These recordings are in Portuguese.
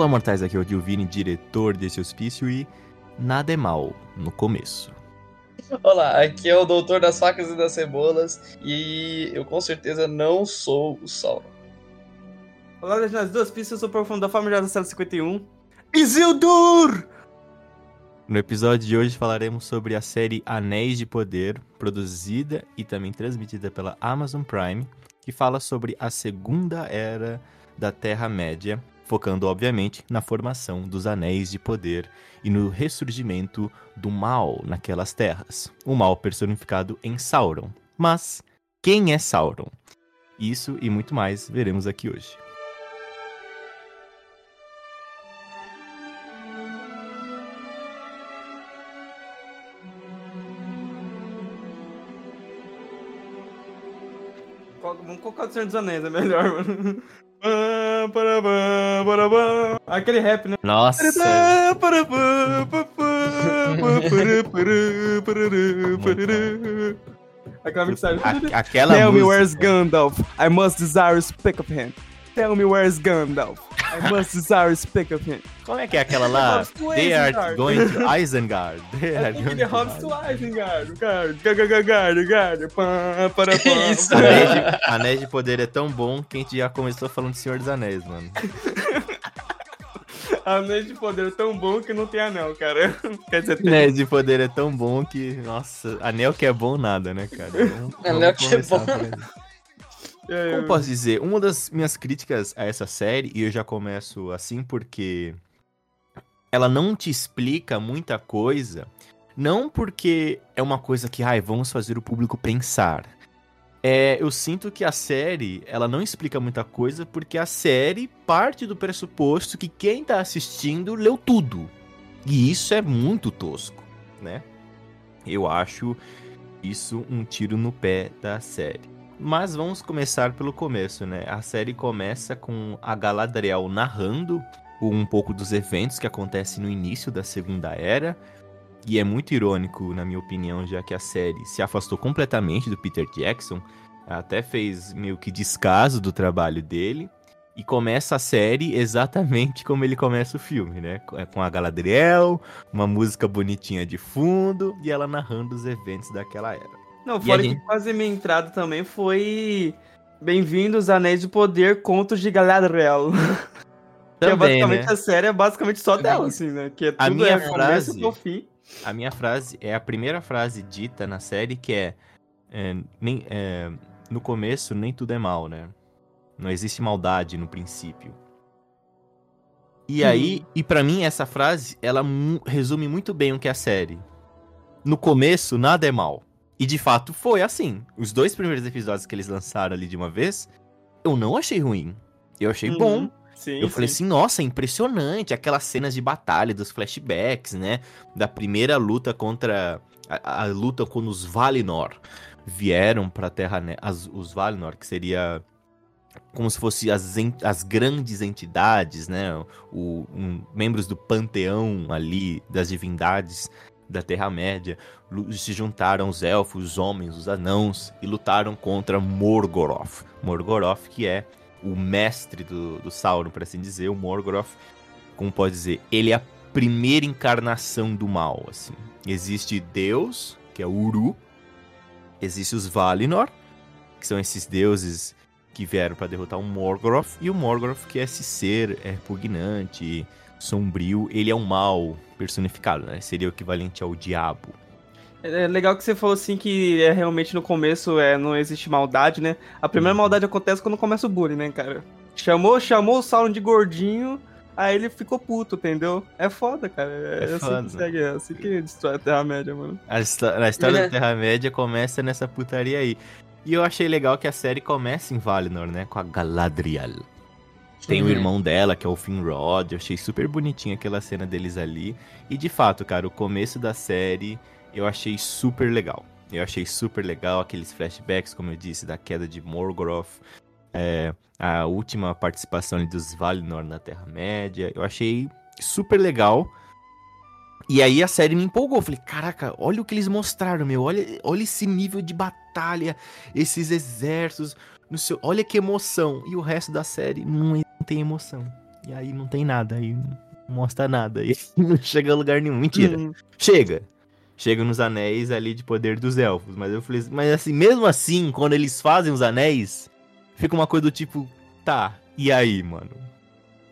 Olá, mortais, aqui é o Dilvini, diretor desse hospício e nada é mal no começo. Olá, aqui é o Doutor das Facas e das Cebolas e eu com certeza não sou o Sauron. Olá, Legendários do Hospício, eu sou o Profundo da Família da Cela 51. Isildur! No episódio de hoje falaremos sobre a série Anéis de Poder, produzida e também transmitida pela Amazon Prime, que fala sobre a Segunda Era da Terra-média, focando obviamente na formação dos Anéis de Poder e no ressurgimento do mal naquelas terras. O mal personificado em Sauron. Mas quem é Sauron? Isso e muito mais veremos aqui hoje. Vamos colocar o Senhor dos Anéis, é melhor, mano. Aquele rap, né? Nossa! Aquela mixagem. a- aquela Tell me where's Gandalf. I must desire speak of him. Tell me where's Gandalf. I must desire speak of him. Como é que é aquela lá? They are Isengard. going to Isengard. They are think going the to Hobbits to Isengard. Gard, gard, gard, gard, pá, pará, Que pá. isso? Anéis de, Anéis de Poder é tão bom que a gente já começou falando de Senhor dos Anéis, mano. Anéis de poder é tão bom que não tem anel, cara. Quer dizer, tem. Anéis de Poder é tão bom que, nossa, anel que é bom nada, né, cara? Vamos- Anel vamos que é bom. Aí. É, Como posso dizer? Uma das minhas críticas a essa série, e eu já começo assim porque ela não te explica muita coisa, não porque é uma coisa que, ai, vamos fazer o público pensar. É, eu sinto que a série, ela não explica muita coisa porque a série parte do pressuposto que quem tá assistindo leu tudo. E isso é muito tosco, né? Eu acho isso um tiro no pé da série. Mas vamos começar pelo começo, né? A série começa com a Galadriel narrando um pouco dos eventos que acontecem no início da Segunda Era. E é muito irônico, na minha opinião, já que a série se afastou completamente do Peter Jackson, até fez meio que descaso do trabalho dele. E começa a série exatamente como ele começa o filme, né? Com- Com a Galadriel, uma música bonitinha de fundo e ela narrando os eventos daquela era. Não, fora que quase minha entrada também foi. Bem-vindos Anéis de Poder, Contos de Galadriel. que é Também, basicamente né? a série é basicamente só dela, assim, né? Que é A minha é frase-. A minha frase é a primeira frase dita na série que é, é, nem, é, no começo nem tudo é mal, né? Não existe maldade no princípio. E aí, e pra mim essa frase, ela resume muito bem o que é a série. No começo nada é mal. E de fato foi assim. Os dois primeiros episódios que eles lançaram ali de uma vez, eu não achei ruim. Eu achei bom. Uhum. Sim, Eu falei sim. assim, nossa, impressionante, aquelas cenas de batalha, dos flashbacks, né? Da primeira luta contra. A, a luta quando os Valinor vieram pra Terra. Né? As, os Valinor, que seria. Como se fossem as, as grandes entidades, né? O, um- membros do panteão ali, das divindades da Terra-média, se juntaram os elfos, os homens, os anãos e lutaram contra Morgoroth. Morgoroth, que é o mestre do, do Sauron, por assim dizer, o Morgoth, como pode dizer, ele é a primeira encarnação do mal, assim. Existe Deus, que é Uru, existe os Valinor, que são esses deuses que vieram para derrotar o Morgoth, e o Morgoth, que é esse ser é, repugnante, sombrio, ele é o mal personificado, né? Seria o equivalente ao diabo. É legal que você falou assim que é realmente no começo é, não existe maldade, né? A primeira Uhum. maldade acontece quando começa o bullying, né, cara? Chamou, chamou o Sauron de gordinho, aí ele ficou puto, entendeu? É foda, cara. É, É assim foda. que segue, é assim que destrói a Terra-média, mano. A, histó- a história É. da Terra-média começa nessa putaria aí. E eu achei legal que a série começa em Valinor, né? Com a Galadriel. Tem o irmão dela, que é o Finrod. Eu achei super bonitinha aquela cena deles ali. E de fato, cara, o começo da série eu achei super legal. Eu achei super legal aqueles flashbacks, como eu disse, da queda de Morgoth. é, a última participação dos Valinor na Terra-média. Eu achei super legal. E aí a série me empolgou. Eu falei, caraca, olha o que eles mostraram, meu. Olha, olha esse nível de batalha, esses exércitos. No seu, olha que emoção. E o resto da série não, não tem emoção. E aí não tem nada, aí não mostra nada. E não chega a lugar nenhum. Mentira. Hum. Chega. Chega nos anéis ali de poder dos elfos. Mas eu falei, mas assim, mesmo assim, quando eles fazem os anéis, fica uma coisa do tipo, tá, e aí, mano?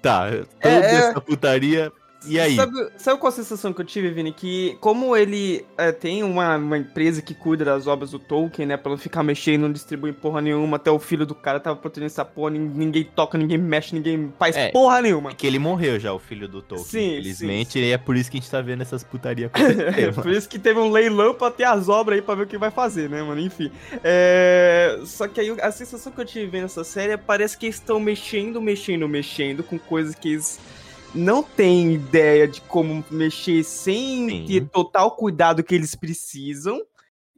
Tá, toda É, é. essa putaria, e aí? Sabe, sabe qual a sensação que eu tive, Vini? Que como ele é, tem uma, uma empresa que cuida das obras do Tolkien, né? Pra não ficar mexendo, não distribui porra nenhuma, até o filho do cara tava protegendo essa porra, nin- ninguém toca, ninguém mexe, ninguém faz É. porra nenhuma. É que ele morreu já, o filho do Tolkien. Sim, Infelizmente, e é por isso que a gente tá vendo essas putarias acontecer. Por isso que teve um leilão pra ter as obras aí pra ver o que vai fazer, né, mano? Enfim. É... Só que aí a sensação que eu tive vendo essa série é parece que eles estão mexendo, mexendo, mexendo com coisas que eles não têm ideia de como mexer sem Sim. ter total cuidado que eles precisam.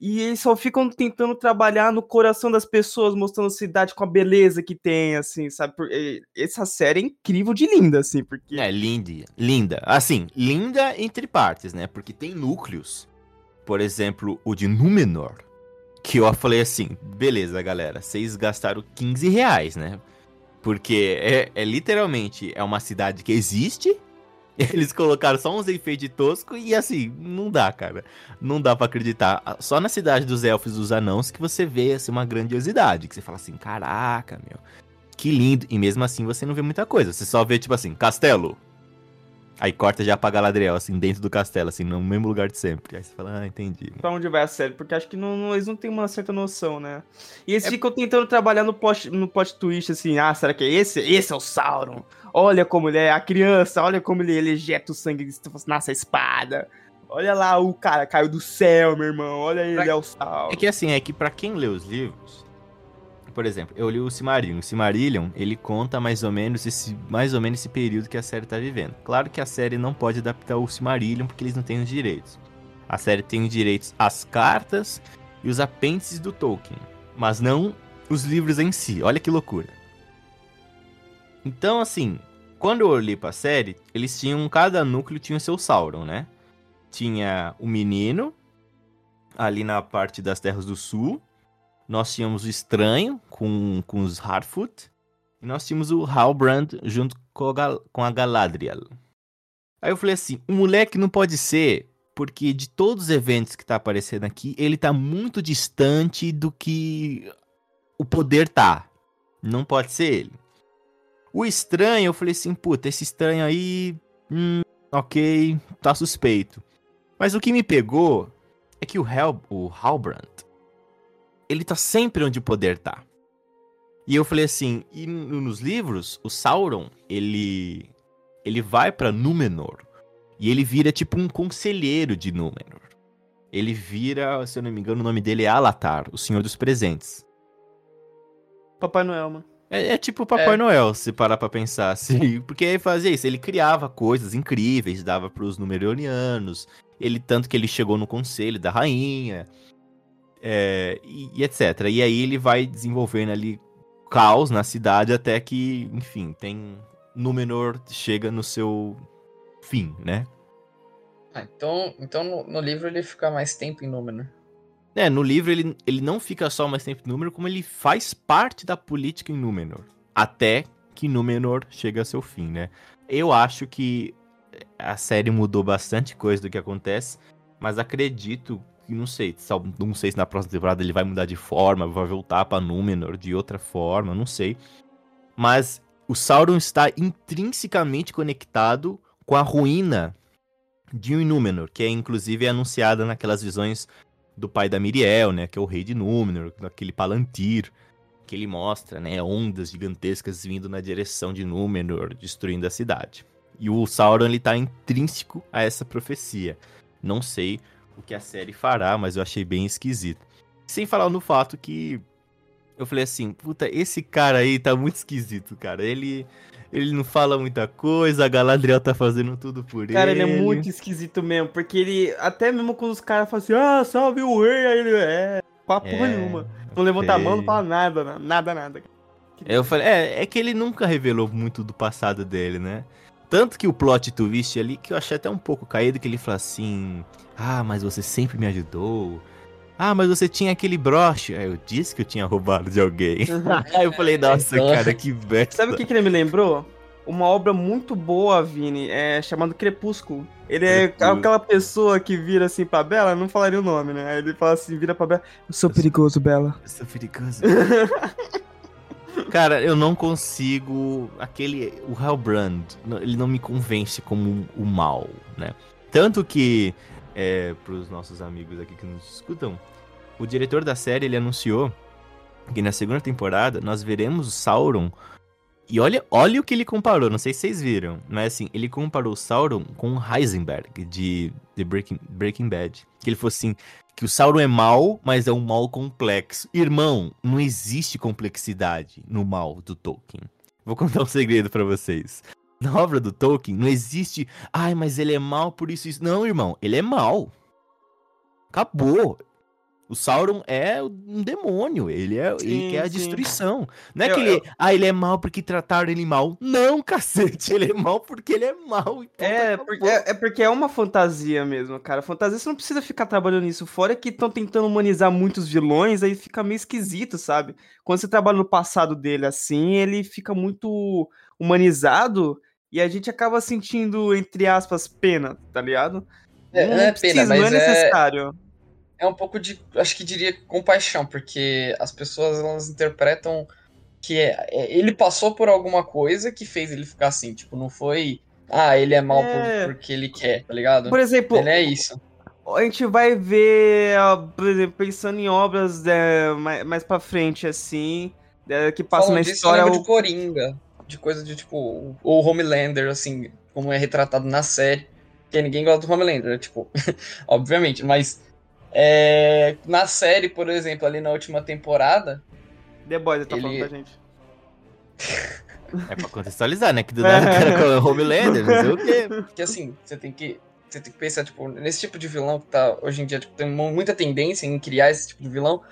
E eles só ficam tentando trabalhar no coração das pessoas, mostrando a cidade com a beleza que tem, assim, sabe? Essa série é incrível de linda, assim, porque. É, linda, linda. Assim, linda entre partes, né? Porque tem núcleos. Por exemplo, o de Númenor. Que eu falei assim, beleza, galera, vocês gastaram 15 reais, né? Porque é, é literalmente é uma cidade que existe. Eles colocaram só uns enfeites tosco e assim, não dá, cara. Não dá pra acreditar. Só na cidade dos elfos e dos anãos que você vê assim, uma grandiosidade. Que você fala assim, caraca, meu. Que lindo. E mesmo assim você não vê muita coisa. Você só vê, tipo assim, castelo. Aí corta já pra Galadriel, assim, dentro do castelo, assim, no mesmo lugar de sempre. Aí você fala, ah, entendi. pra onde vai a série, porque acho que não, não- eles não têm uma certa noção, né? E eles É- ficam tentando trabalhar no plot, no plot twist, assim, ah, será que é esse? Esse é o Sauron. Olha como ele é a criança, olha como ele, ele ejeta o sangue nasce a espada. Olha lá, o cara caiu do céu, meu irmão. Olha ele, Pra- é o Sauron. É que assim, é que pra quem lê os livros, por exemplo, eu li o Silmarillion. O Silmarillion, ele conta mais ou menos esse mais ou menos esse período que a série tá vivendo. Claro que a série não pode adaptar o Silmarillion porque eles não têm os direitos. A série tem os direitos às cartas e os apêndices do Tolkien, mas não os livros em si. Olha que loucura. Então, assim, quando eu olhei pra série, eles tinham cada núcleo tinha o seu Sauron, né? Tinha o menino ali na parte das Terras do Sul. Nós tínhamos o Estranho com, com os Harfoot. E nós tínhamos o Halbrand junto com a, com a Galadriel. Aí eu falei assim, o moleque não pode ser, porque de todos os eventos que tá aparecendo aqui, ele tá muito distante do que o poder tá. Não pode ser ele. O estranho, eu falei assim, puta, esse estranho aí, hum, ok, tá suspeito. Mas o que me pegou é que o, Hel o Halbrand, ele tá sempre onde o poder tá. E eu falei assim, e no- nos livros, o Sauron, ele ele vai pra Númenor e ele vira tipo um conselheiro de Númenor. Ele vira, se eu não me engano, o nome dele é Alatar, o Senhor dos Presentes. Papai Noel, mano. É, é tipo o Papai É. Noel, se parar pra pensar assim. Porque ele fazia isso, ele criava coisas incríveis, dava pros Númenóreanos. Ele, tanto que ele chegou no conselho da rainha. É, e, e etc. E aí ele vai desenvolvendo ali caos na cidade até que, enfim, tem. Númenor chega no seu fim, né? Ah, então, então no, no livro ele fica mais tempo em Númenor. É, no livro ele, ele não fica só mais tempo em Númenor, como ele faz parte da política em Númenor. Até que Númenor chega a seu fim, né? Eu acho que a série mudou bastante coisa do que acontece, mas acredito não sei, não sei se na próxima temporada ele vai mudar de forma, vai voltar pra Númenor de outra forma, não sei. Mas o Sauron está intrinsecamente conectado com a ruína de Númenor, que é inclusive anunciada naquelas visões do pai da Miriel, né? Que é o rei de Númenor, aquele Palantir, que ele mostra, né? Ondas gigantescas vindo na direção de Númenor, destruindo a cidade. E o Sauron, ele tá intrínseco a essa profecia. Não sei o que a série fará, mas eu achei bem esquisito. Sem falar no fato que eu falei assim, puta, esse cara aí tá muito esquisito, cara. Ele ele não fala muita coisa, a Galadriel tá fazendo tudo por Cara, ele. ele é muito esquisito mesmo, porque ele, até mesmo quando os caras falam assim, ah, salve o rei, aí ele é, papo É, nenhuma. Não levanta a mão, não sei. fala nada, na- nada, nada. Eu falei, é, é que ele nunca revelou muito do passado dele, né? Tanto que o plot twist ali, que eu achei até um pouco caído, que ele fala assim: Ah, mas você sempre me ajudou. Ah, mas você tinha aquele broche. Aí eu disse que eu tinha roubado de alguém. Aí eu falei, nossa, Então- cara, que besta. Sabe o que, que ele me lembrou? uma obra muito boa, Vini, é chamado Crepúsculo. Ele é aquela pessoa que vira assim pra Bela, não falaria o nome, né? Aí ele fala assim, vira pra Bela, eu sou perigoso, Bela. Eu sou perigoso. Cara, eu não consigo. Aquele. O Hellbrand, ele não me convence como o mal, né? Tanto que, é, pros nossos amigos aqui que nos escutam, o diretor da série ele anunciou que na segunda temporada nós veremos o Sauron. E olha, olha o que ele comparou, não sei se vocês viram, mas assim, ele comparou o Sauron com o Heisenberg de, de Breaking, Breaking Bad. Que ele falou assim: que o Sauron é mal, mas é um mal complexo. Irmão, não existe complexidade no mal do Tolkien. Vou contar um segredo pra vocês. Na obra do Tolkien não existe, ai, mas ele é mal por isso isso. Não, irmão, ele é mal. Acabou. O Sauron é um demônio, ele é ele Sim, quer a sim. destruição. Não é Eu- que ele, eu- ah, ele é mal porque trataram ele mal. Não, cacete, ele é mal porque ele é mal. e ponto, É porque, é, é porque é uma fantasia mesmo, cara. Fantasia você não precisa ficar trabalhando nisso. Fora que estão tentando humanizar muitos vilões, aí fica meio esquisito, sabe? Quando você trabalha no passado dele assim, ele fica muito humanizado e a gente acaba sentindo, entre aspas, pena, tá ligado? É, não é pena, não é mas é, necessário. É um pouco de, acho que diria compaixão, porque as pessoas elas interpretam que é, é- ele passou por alguma coisa que fez ele ficar assim, tipo, não foi, ah, ele é mal por- É. porque ele quer, tá ligado? Por exemplo, Ele é isso. a gente vai ver, ó, por exemplo, pensando em obras é, mais, mais pra frente, assim, é, que passam na história. eu o- de Coringa, de coisa de tipo, o o Homelander, assim, como é retratado na série, que ninguém gosta do Homelander, tipo, obviamente, mas é, na série, por exemplo, ali na última temporada, The Boys, tá Ele- falando pra gente. É pra contextualizar, né? Que do nada o cara com o Homelander, não sei o quê. que assim, você tem que você tem que pensar, tipo, nesse tipo de vilão que tá hoje em dia, tipo, tem mu- muita tendência em criar esse tipo de vilão,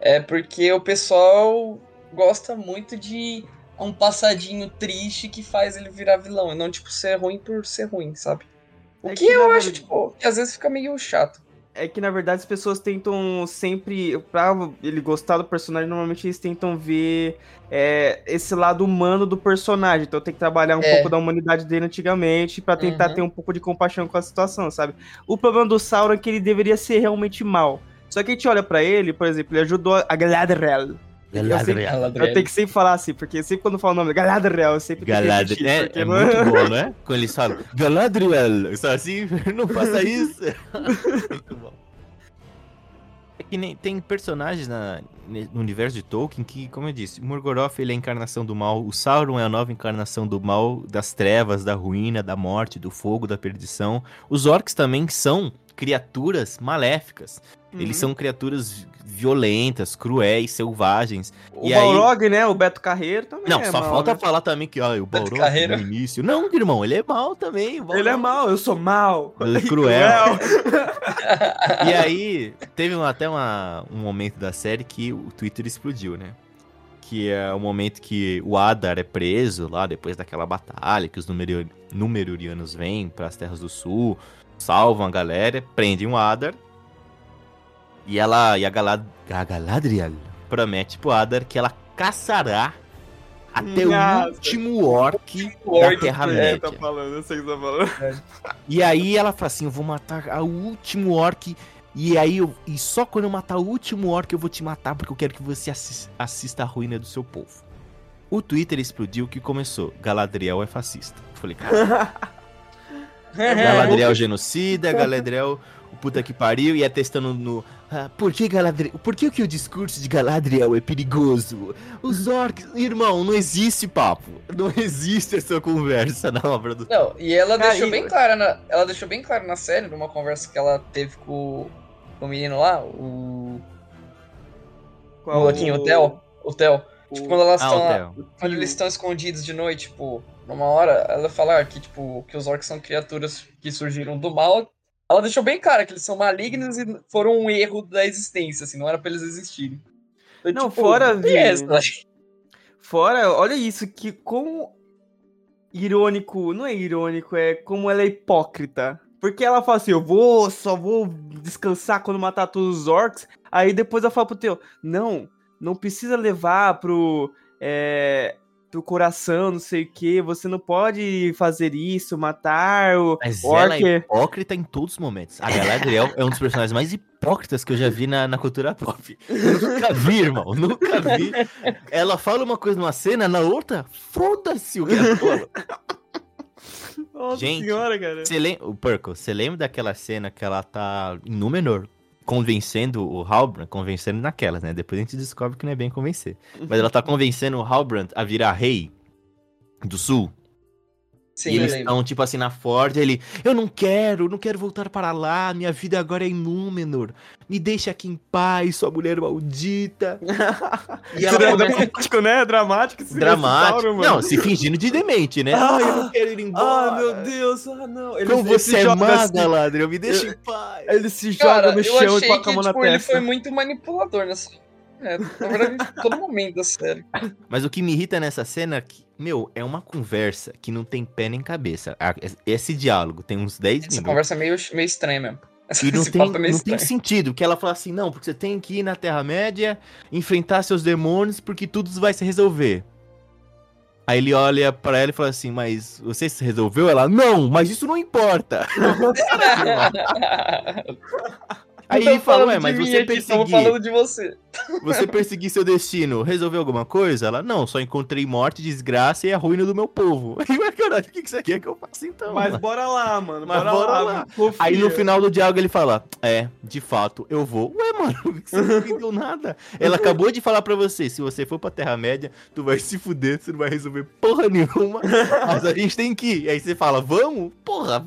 é porque o pessoal gosta muito de um passadinho triste que faz ele virar vilão, e não, tipo, ser ruim por ser ruim, sabe? O É que, que, eu acho, verdade- tipo, que às vezes fica meio chato. É que, na verdade, as pessoas tentam sempre. Pra ele gostar do personagem, normalmente eles tentam ver é, esse lado humano do personagem. Então tem que trabalhar um É. pouco da humanidade dele antigamente pra tentar Uhum. ter um pouco de compaixão com a situação, sabe? O problema do Sauron é que ele deveria ser realmente mal. Só que a gente olha pra ele, por exemplo, ele ajudou a Galadriel. Galadriel. Eu tenho que sempre falar assim, porque sempre quando eu falo o nome Galadriel, eu sempre tenho que repetir, Galadriel. É, porque é não- muito bom, né? Quando eles falam Galadriel. Só assim, não faça isso. muito bom. É que nem, tem personagens na, no universo de Tolkien que, como eu disse, Morgoroth ele é a encarnação do mal, o Sauron é a nova encarnação do mal, das trevas, da ruína, da morte, do fogo, da perdição. Os orcs também são criaturas maléficas. Eles Uhum. são criaturas violentas, cruéis, selvagens. O E aí- Balrog, né? O Beto Carreiro também. Não, é só mal, falta né? falar também que, ó, o Balrog Carreiro. no início. Não, irmão, ele é mal também. o Ele é mal, eu sou mal. Ele é cruel. E aí, teve até uma- um momento da série que o Twitter explodiu, né? Que é o momento que o Adar é preso lá, depois daquela batalha, que os Númenóreanos vêm para as Terras do Sul, salvam a galera, prendem o Adar. E ela, e a, Galad, a Galadriel promete pro Adar que ela caçará até Nossa. o último orc da orc, É, Terra-média. tá falando, eu sei o que você tá falando. E aí ela fala assim: eu vou matar o último orc. E aí eu, e só quando eu matar o último orc eu vou te matar porque eu quero que você assis- assista a ruína do seu povo. O Twitter explodiu que começou. Galadriel é fascista. Eu falei, cara, Galadriel genocida, Galadriel puta que pariu e é testando no. ah, por que Galadriel. Por que, que o discurso de Galadriel é perigoso? Os orcs. Irmão, não existe papo. Não existe essa conversa na obra do. Não, e ela Cara, deixou e- bem clara na, ela deixou bem claro na série, numa conversa que ela teve com, com o menino lá, o Qual o Molequinho, o Theo, o Theo. Tipo, quando elas Ah, estão o Theo. quando eles estão escondidos de noite, tipo, numa hora, ela falar que, tipo, que os orcs são criaturas que surgiram do mal. Ela deixou bem claro que eles são malignos e foram um erro da existência, assim, não era pra eles existirem. Então, Não, tipo, fora, tem Vini. essa. Fora, olha isso, que como irônico, não é irônico, é como ela é hipócrita. Porque ela fala assim, eu vou, só vou descansar quando matar todos os orcs. Aí depois ela fala pro Teu, não, não precisa levar pro... é, do coração, não sei o que, você não pode fazer isso, matar o Mas ela orc. é hipócrita em todos os momentos. A Galadriel é um dos personagens mais hipócritas que eu já vi na, na cultura pop. Nunca vi, irmão. Nunca vi. Ela fala uma coisa numa cena, na outra, foda-se o que ela fala. Nossa Gente, senhora, cara. Lembra, o Perko, você lembra daquela cena que ela tá em Númenor, convencendo o Halbrand, convencendo naquelas, né? Depois a gente descobre que não é bem convencer. Mas ela tá convencendo o Halbrand a virar rei do sul. Sim, e eles estão, tipo assim, na Ford, ele, eu não quero, não quero voltar para lá, minha vida agora é em Númenor, me deixa aqui em paz, sua mulher maldita. e ela é começa dramático, né? Dramático. esse dramático, não, se fingindo de demente, né? Ai, eu não quero ir embora. Ah, meu Deus, ah, não. Ele, Como ele você se é joga má, assim, Galadriel, me deixa em paz. Ele se joga Cara, no eu chão e a mão na tipo, ele testa. foi muito manipulador nessa. É, na verdade, em todo momento da série. Mas o que me irrita nessa cena é que, meu, é uma conversa que não tem pé nem cabeça. Esse diálogo tem uns 10 Essa minutos. conversa é meio, meio estranha mesmo. E não Esse tem, é não tem sentido, que ela fala assim, não, porque você tem que ir na Terra-média, enfrentar seus demônios, porque tudo vai se resolver. Aí ele olha pra ela e fala assim, mas você se resolveu? Ela, não, mas isso não importa. Aí ele tô fala, ué, mas você tamo perseguir, falando de você. você perseguir seu destino, resolveu alguma coisa? Ela, não, só encontrei morte, desgraça e a ruína do meu povo. Aí, ué, caralho, o que que você quer que eu faça então? Mas mano? bora lá, mano. Mas bora, bora lá. lá. Aí no final do diálogo ele fala: É, de fato, eu vou. Ué, mano, você não entendeu nada. Ela acabou de falar pra você: se você for pra Terra-média, tu vai se fuder, você não vai resolver porra nenhuma. Mas a gente tem que ir. Aí você fala: Vamos? Porra.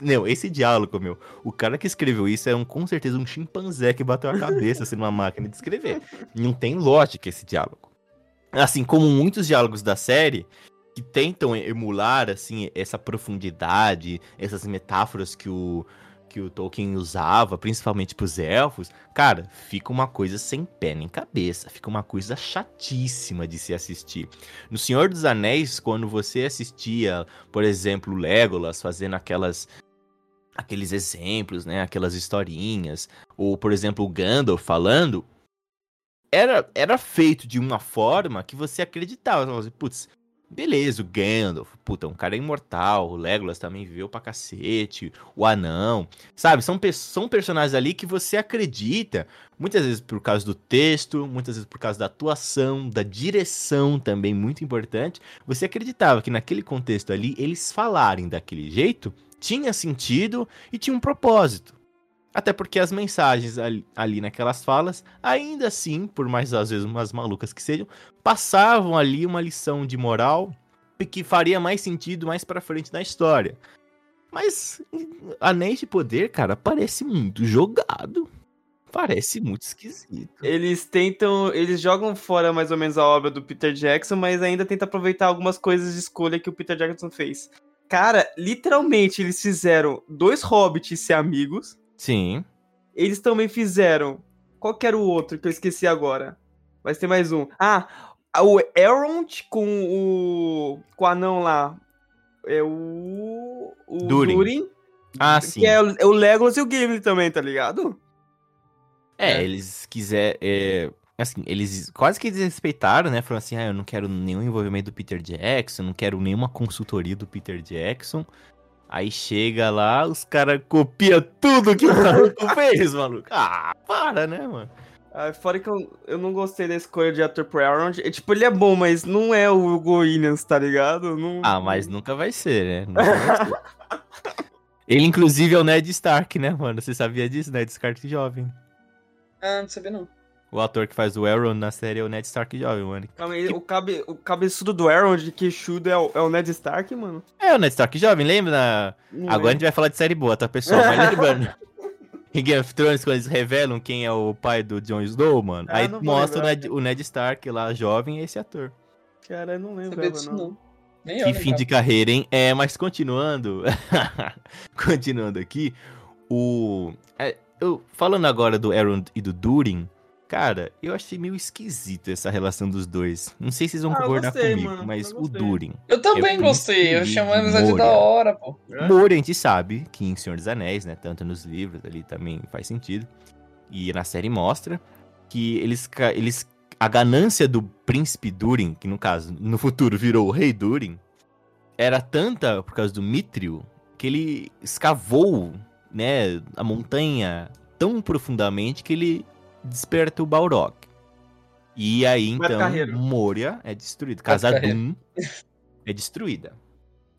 Não, esse diálogo, meu. O cara que escreveu isso é um, com certeza um chimpanzé que bateu a cabeça assim, numa máquina de escrever. Não tem lógica esse diálogo. Assim como muitos diálogos da série que tentam emular assim essa profundidade, essas metáforas que o que o Tolkien usava, principalmente pros elfos, cara, fica uma coisa sem pé nem cabeça, fica uma coisa chatíssima de se assistir. No Senhor dos Anéis, quando você assistia, por exemplo, Legolas fazendo aquelas aqueles exemplos, né, aquelas historinhas, ou por exemplo, o Gandalf falando, era, era feito de uma forma que você acreditava. Assim, Putz, beleza, o Gandalf, puta, um cara imortal, o Legolas também viveu pra cacete, o Anão, sabe? São, são personagens ali que você acredita, muitas vezes por causa do texto, muitas vezes por causa da atuação, da direção também, muito importante. Você acreditava que naquele contexto ali, eles falarem daquele jeito, tinha sentido e tinha um propósito. Até porque as mensagens ali, ali naquelas falas, ainda assim, por mais às vezes umas malucas que sejam, passavam ali uma lição de moral que faria mais sentido mais pra frente na história. Mas Anéis de Poder, cara, parece muito jogado. Parece muito esquisito. Eles tentam. Eles jogam fora mais ou menos a obra do Peter Jackson, mas ainda tentam aproveitar algumas coisas de escolha que o Peter Jackson fez. Cara, literalmente eles fizeram dois hobbits ser amigos. Sim. Eles também fizeram. Qual que era o outro que eu esqueci agora? Mas tem mais um. Ah, o Elrond com o. com o anão lá. É o. O Durin. Durin. Ah, sim. que é o, é o Legolas e o Gimli também, tá ligado? É, É. eles quiser, é, assim, eles quase que desrespeitaram, né? Falaram assim, ah, eu não quero nenhum envolvimento do Peter Jackson, não quero nenhuma consultoria do Peter Jackson. Aí chega lá, os caras copiam tudo que o maluco fez, maluco. Ah, para, né, mano? Ah, fora que eu, eu não gostei da escolha de ator pro Elrond. É, tipo, ele é bom, mas não é o Hugo Williams, tá ligado? Não... Ah, mas nunca vai ser, né? Nunca vai ser. Ele, inclusive, é o Ned Stark, né, mano? Você sabia disso? Ned Stark jovem. Ah, não sabia não. O ator que faz o Elrond na série é o Ned Stark jovem, mano. Calma aí, o, cabe, o cabeçudo do Elrond, queixudo, é o, é o Ned Stark, mano? É o Ned Stark jovem, lembra? na- Não Agora a lembro. gente vai falar de série boa, tá, pessoal? Mas lembrando. Em Game of Thrones, quando eles revelam quem é o pai do Jon Snow, mano, Ah, aí não mostra o. Ned, o Ned Stark lá, jovem, e esse ator. Cara, eu não Não lembro. disso não. Nem eu, Que fim de carreira, hein? É, mas continuando. continuando aqui. O. é, eu, falando agora do Aaron e do Durin, cara, eu achei meio esquisito essa relação dos dois. Não sei se vocês vão Ah, concordar gostei, comigo, mano, mas o. Durin. Eu também É gostei, eu achei uma amizade da hora, pô. É? Moria, a gente sabe que em Senhor dos Anéis, né? Tanto nos livros ali também faz sentido. E na série mostra que eles, eles a ganância do príncipe Durin, que no caso, no futuro virou o rei Durin, era tanta por causa do Mithril que ele escavou, né, a montanha tão profundamente que ele desperta o Balrog. E aí então. Moria é destruída, Beto Casadum é destruída.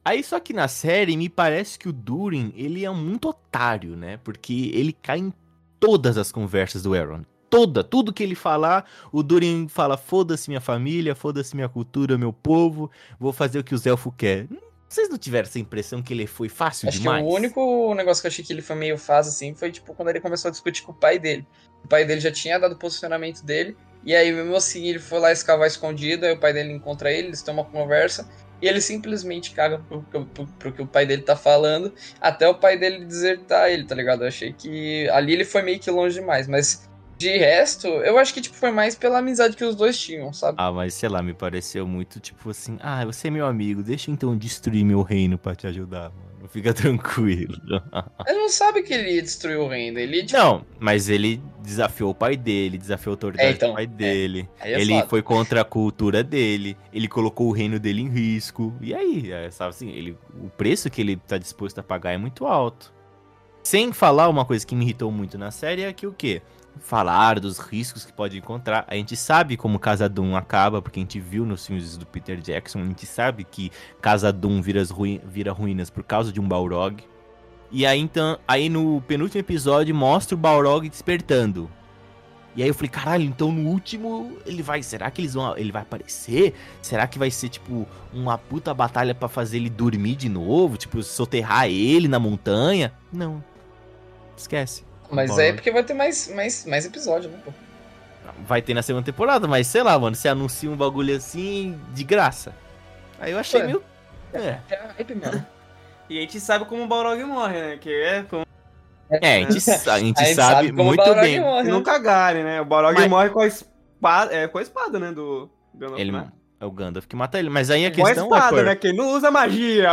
Aí só que na série me parece que o Durin, ele é muito otário, né? Porque ele cai em todas as conversas do Aaron. Toda, tudo que ele falar, o Durin fala: "Foda-se minha família, foda-se minha cultura, meu povo, vou fazer o que os elfos querem". Vocês não tiveram essa impressão que ele foi fácil Acho demais? que o único negócio que eu achei que ele foi meio fácil, assim, foi tipo quando ele começou a discutir com o pai dele. O pai dele já tinha dado o posicionamento dele, e aí mesmo assim ele foi lá escavar escondido, aí o pai dele encontra ele, eles têm uma conversa, e ele simplesmente caga pro, pro, pro- que o pai dele tá falando, até o pai dele desertar ele, tá ligado? Eu achei que ali ele foi meio que longe demais, mas de resto, eu acho que tipo, foi mais pela amizade que os dois tinham, sabe? Ah, mas sei lá, me pareceu muito tipo assim: "Ah, você é meu amigo, deixa eu então destruir meu reino pra te ajudar, mano. Fica tranquilo". Ele não sabe que ele ia destruir o reino, ele tipo, Não, mas ele desafiou o pai dele, desafiou a autoridade É, então, do pai dele. aí é ele foda. foi contra a cultura dele, ele colocou o reino dele em risco. E aí, é, sabe assim, ele, o preço que ele tá disposto a pagar é muito alto. Sem falar uma coisa que me irritou muito na série é que o quê? Falar dos riscos que pode encontrar. A gente sabe como Casa Doom acaba, porque a gente viu nos filmes do Peter Jackson. A gente sabe que Casa Doom vira, vira ruínas por causa de um Balrog. E aí, então, aí no penúltimo episódio mostra o Balrog despertando. E aí eu falei, caralho, então no último ele vai. Será que eles vão. Ele vai aparecer? Será que vai ser, tipo, uma puta batalha pra fazer ele dormir de novo? Tipo, soterrar ele na montanha? Não. Esquece. Mas é porque vai ter mais, mais, mais episódio, né, pô? Vai ter na segunda temporada, mas sei lá, mano. Você anuncia um bagulho assim de graça. Aí eu achei Ué. meio. É. É hype mesmo. E a gente sabe como o Balrog morre, né? Que é como É, a gente, sa- a gente A gente sabe, sabe como o muito Balrog bem. morre, se né? não cagarem, né? O Balrog Mas- morre com a espada, é, com a espada, né? Do Gandalf, Ele né? é o Gandalf que mata ele. Mas aí a Com a questão é. espada, Cor, né? Quem não usa magia.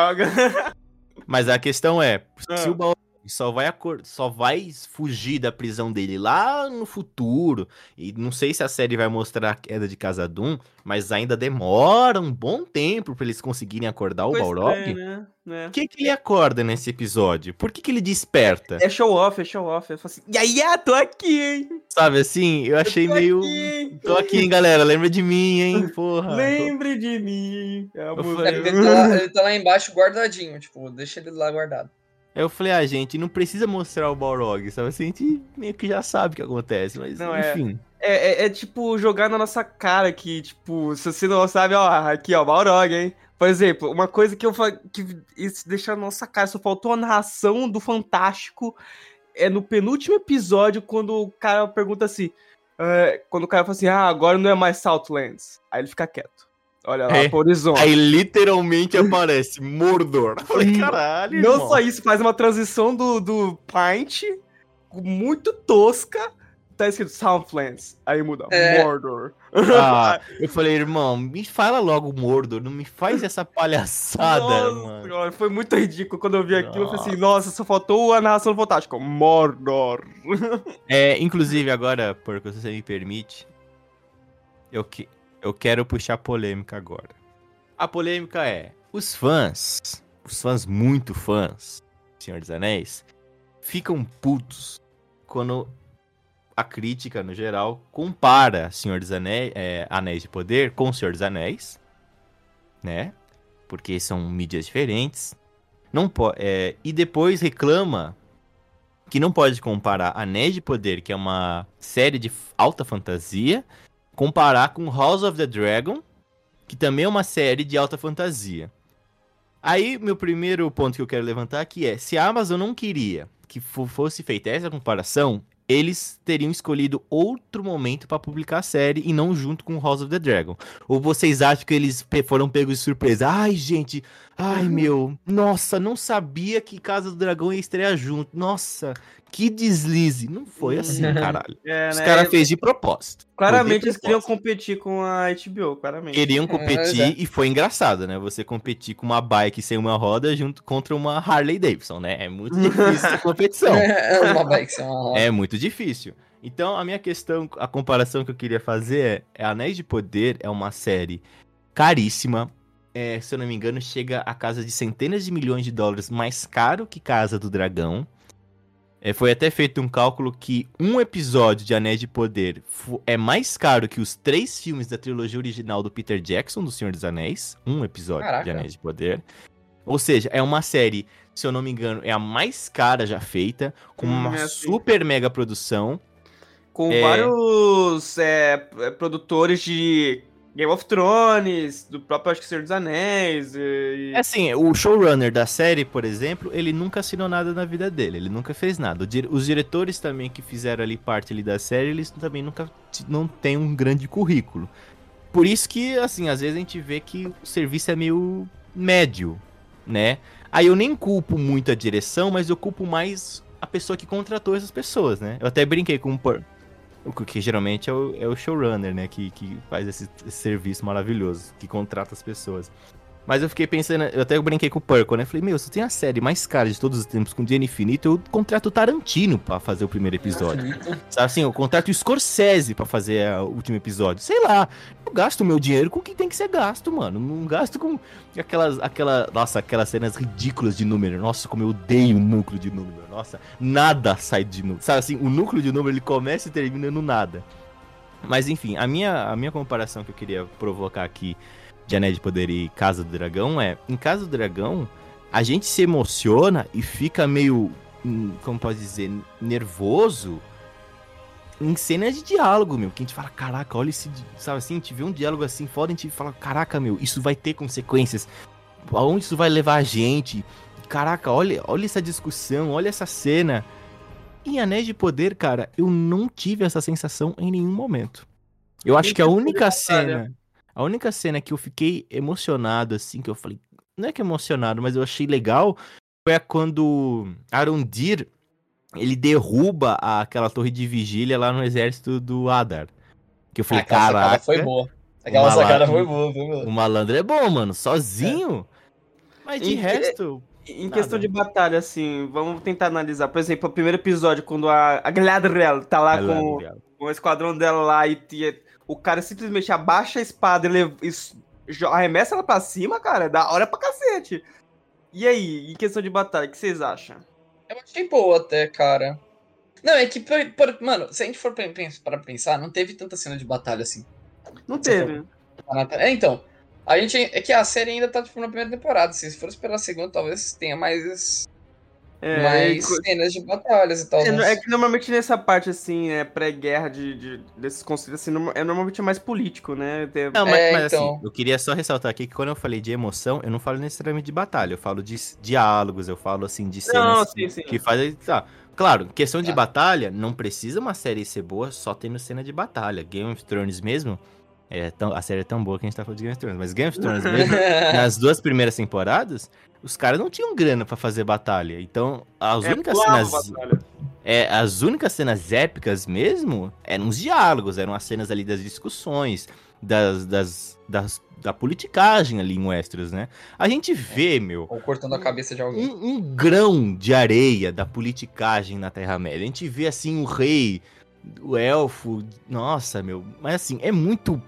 Mas a questão é, se Ah. o Balrog só vai, acor- só vai fugir da prisão dele lá no futuro, e não sei se a série vai mostrar a queda de Casadum, mas ainda demora um bom tempo pra eles conseguirem acordar o Balrog. estranha, né? Por que, que ele acorda nesse episódio? Por que, que ele desperta? É show off, é show off. Eu falo assim, e aí, ah, tô aqui, hein? Sabe assim? Eu achei tô meio. aqui? Tô aqui, hein, galera. Lembra de mim, hein? Porra. Lembre de mim. É Eu Ele tá, lá, ele tá lá embaixo guardadinho, tipo, deixa ele lá guardado. Aí eu falei, ah, gente, não precisa mostrar o Balrog, sabe assim? A gente meio que já sabe o que acontece, mas Não, é. enfim. É, é- é tipo jogar na nossa cara que, tipo, se você não sabe, ó, aqui, ó, Balrog, hein? Por exemplo, uma coisa que eu que isso deixa na nossa cara, só faltou a narração do Fantástico é no penúltimo episódio, quando o cara pergunta assim. é, quando o cara fala assim, ah, agora não é mais Southlands. Aí ele fica quieto. Olha lá É. pro horizonte. Aí literalmente aparece Mordor. Eu falei, caralho, Não irmão. só isso, faz uma transição do, do Paint muito tosca. Tá escrito Southlands. Aí muda. É. Mordor. Ah, eu falei, irmão, me fala logo Mordor, não me faz essa palhaçada, Nossa, mano. senhora, foi muito ridículo quando eu vi aquilo. Eu falei assim, nossa, só faltou a narração do Fantástico. Mordor. É, inclusive, agora, porque você me permite, eu, que, eu quero puxar polêmica agora. A polêmica é: os fãs, os fãs muito fãs, Senhor dos Anéis, ficam putos quando a crítica, no geral, compara Senhor dos Anéis, é, Anéis de Poder com Senhor dos Anéis, né? Porque são mídias diferentes. Não é, e depois reclama que não pode comparar Anéis de Poder, que é uma série de alta fantasia, comparar com House of the Dragon, que também é uma série de alta fantasia. Aí, meu primeiro ponto que eu quero levantar aqui é: se a Amazon não queria que fo- fosse feita essa comparação, eles teriam escolhido outro momento para publicar a série e não junto com House of the Dragon. Ou vocês acham que eles foram pegos de surpresa? Ai, gente, ai meu, nossa, não sabia que Casa do Dragão ia estrear junto. Nossa, que deslize. Não foi assim, caralho. É, Os né? caras fez de propósito. Claramente de eles queriam competir com a HBO, claramente. Queriam É, competir é. e foi engraçado, né? Você competir com uma bike sem uma roda junto contra uma Harley Davidson, né? É muito difícil essa competição. É uma bike, é uma roda. É muito difícil. Então, a minha questão, a comparação que eu queria fazer é, é Anéis de Poder é uma série caríssima. É, se eu não me engano, chega a casa de centenas de milhões de dólares mais caro que Casa do Dragão. É, foi até feito um cálculo que um episódio de Anéis de Poder é mais caro que os três filmes da trilogia original do Peter Jackson, do Senhor dos Anéis. Um episódio Caraca. de Anéis de Poder. Ou seja, é uma série, se eu não me engano, é a mais cara já feita, com hum, uma é assim. super mega produção. Com é... vários é, produtores de Game of Thrones, do próprio, acho que Senhor dos Anéis. E... É assim, o showrunner da série, por exemplo, ele nunca assinou nada na vida dele, ele nunca fez nada. Os diretores também que fizeram ali parte ali da série, eles também nunca não têm um grande currículo. Por isso que, assim, às vezes a gente vê que o serviço é meio médio, né? Aí eu nem culpo muito a direção, mas eu culpo mais a pessoa que contratou essas pessoas, né? Eu até brinquei com o que geralmente é o, é o showrunner, né? Que, que faz esse, esse, serviço maravilhoso, que contrata as pessoas. Mas eu fiquei pensando, eu até brinquei com o Perco, né? Falei, meu, se tem a série mais cara de todos os tempos com dinheiro infinito, eu contrato o Tarantino pra fazer o primeiro episódio. Sabe assim, eu contrato o Scorsese pra fazer o último episódio. Sei lá, eu gasto meu dinheiro com o que tem que ser gasto, mano. Não gasto com aquelas, aquela, nossa, aquelas cenas ridículas de número. Nossa, como eu odeio o núcleo de número. Nossa, nada sai de número. Sabe assim, o núcleo de número ele começa e termina no nada. Mas enfim, a minha, a minha comparação que eu queria provocar aqui de Anéis de Poder e Casa do Dragão é, em Casa do Dragão, a gente se emociona e fica meio, hum, como pode dizer, nervoso em cenas de diálogo, meu, que a gente fala, caraca, olha esse, sabe assim, a gente vê um diálogo assim foda, a gente fala, caraca, meu, isso vai ter consequências, aonde isso vai levar a gente, caraca, olha, olha essa discussão, olha essa cena. Em Anéis de Poder, cara, eu não tive essa sensação em nenhum momento. Eu acho que a única cena, a única cena que eu fiquei emocionado, assim, que eu falei, não é que emocionado, mas eu achei legal, foi a quando Arondir, ele derruba aquela torre de vigília lá no exército do Adar. Que eu falei, caraca... foi boa. Aquela sacada foi boa, viu, O malandro é bom, mano, sozinho. É. Mas de em resto... Em nada. questão de batalha, assim, vamos tentar analisar. Por exemplo, o primeiro episódio, quando a, a Galadriel tá lá com, com o esquadrão dela lá e o cara simplesmente abaixa a espada e, leva, e arremessa ela pra cima, cara, é da hora pra cacete. E aí, em questão de batalha, o que vocês acham? Eu achei boa até, cara. Não, é que, por, por, mano, se a gente for para pensar, não teve tanta cena de batalha assim. Não teve. É, então. A gente. É que a série ainda tá tipo, na primeira temporada. Se for esperar a segunda, talvez tenha mais é, mais e... cenas de batalhas e tal. É, é, que normalmente nessa parte, assim, é pré-guerra de, de, desses conflitos, assim, é normalmente mais político, né? Tem... Não, mas, é, mas assim, então... assim, eu queria só ressaltar aqui que quando eu falei de emoção, eu não falo necessariamente de batalha, eu falo de diálogos, eu falo, assim, de cenas não, sim, sim. que fazem... Tá. Claro, questão de tá. batalha, não precisa uma série ser boa só tendo cena de batalha. Game of Thrones mesmo, é tão, a série é tão boa que a gente tá falando de Game of Thrones, mas Game of Thrones mesmo, nas duas primeiras temporadas, os caras não tinham grana para fazer batalha. Então, as é, únicas cenas. É, as únicas cenas épicas mesmo eram os diálogos, eram as cenas ali das discussões, das, das, das da politicagem ali em Westeros, né? A gente vê, é, meu. Ou cortando a cabeça de alguém. Um, um, grão de areia da politicagem na Terra-média. A gente vê, assim, o rei, o elfo. Nossa, meu. Mas, assim, é muito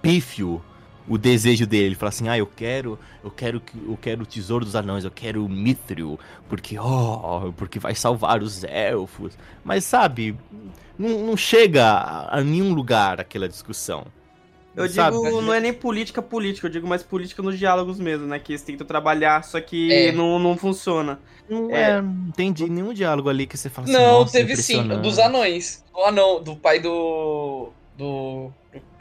pífio o desejo dele. Ele fala assim: "Ah, eu quero, eu quero eu quero o tesouro dos anões, eu quero o Mithril, porque oh, porque vai salvar os elfos". Mas sabe, não, não chega a, a, nenhum lugar aquela discussão. Eu sabe? digo, não é nem política política, eu digo mais política nos diálogos mesmo, né? Que eles tentam trabalhar, só que é. não, não funciona. Não é, é, não entendi nenhum diálogo ali que você fala assim. Não, teve sim, dos anões. O anão, do pai do. do do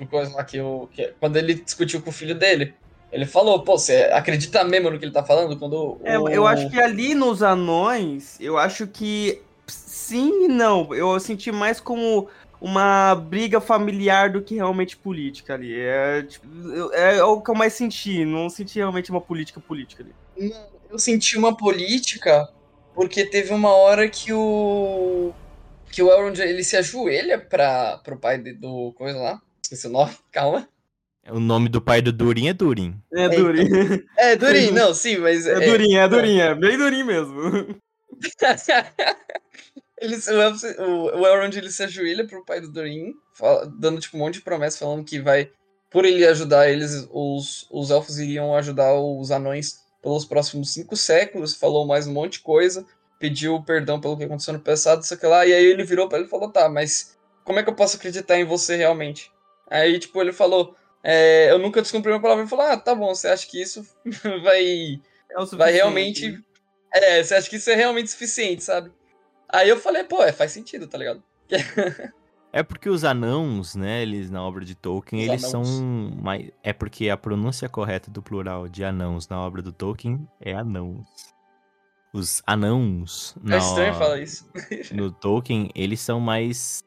coisa lá que, eu, que quando ele discutiu com o filho dele. Ele falou, pô, você acredita mesmo no que ele tá falando? Quando é, o... Eu acho que ali nos anões, eu acho que sim e não. Eu senti mais como uma briga familiar do que realmente política ali. É, tipo, é, é o que eu mais senti. Não senti realmente uma política política ali. eu senti uma política porque teve uma hora que o que o Elrond ele se ajoelha para pro pai do coisa lá esqueci o nome, calma. O nome do pai do Durin é Durin. É, Durin. É, Durin, não, sim, mas. É, é Durin, é Durin, é bem Durin mesmo. Ele, o, Elrond ele se ajoelha pro pai do Durin, fala- dando tipo um monte de promessa, falando que vai, por ele ajudar eles, os, os elfos iriam ajudar os anões pelos próximos cinco séculos. Falou mais um monte de coisa, pediu perdão pelo que aconteceu no passado, sei lá. E aí ele virou pra ele e falou: Tá, mas como é que eu posso acreditar em você realmente? Aí, tipo, ele falou: é, Eu nunca descumpri minha palavra. Ele falou: Ah, tá bom, você acha que isso vai É o vai realmente. É, você acha que isso é realmente suficiente, sabe? Aí eu falei, pô, é, faz sentido, tá ligado? É porque os anãos, né, eles na obra de Tolkien, Os eles anãos. são mais é porque a pronúncia correta do plural de anãos na obra do Tolkien é anãos. Os anãos É na, estranho falar isso. no Tolkien, eles são mais,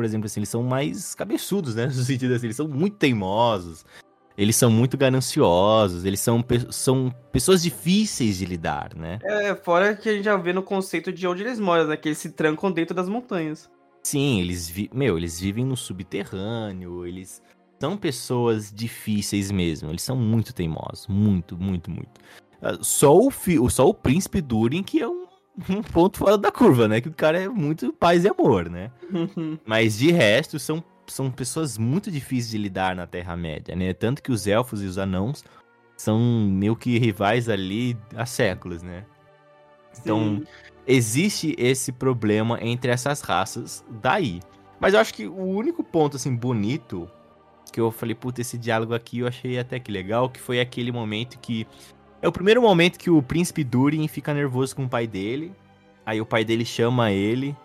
por exemplo, assim, eles são mais cabeçudos, né, no sentido assim, eles são muito teimosos. Eles são muito gananciosos, eles são, pe- são pessoas difíceis de lidar, né? É, fora que a gente já vê no conceito de onde eles moram, né? Que eles se trancam dentro das montanhas. Sim, eles. Meu, eles vivem no subterrâneo, eles são pessoas difíceis mesmo, eles são muito teimosos, muito, muito, muito. Ah, Só o, só o príncipe Durin que é um... um ponto fora da curva, né? Que o cara é muito paz e amor, né? Mas de resto, são, são pessoas muito difíceis de lidar na Terra-média, né? Tanto que os elfos e os anãos são meio que rivais ali há séculos, né? Então, Sim. existe esse problema entre essas raças daí. Mas eu acho que o único ponto, assim, bonito que eu falei, puta, esse diálogo aqui eu achei até que legal, que foi aquele momento que... É o primeiro momento que o príncipe Durin fica nervoso com o pai dele, aí o pai dele chama ele,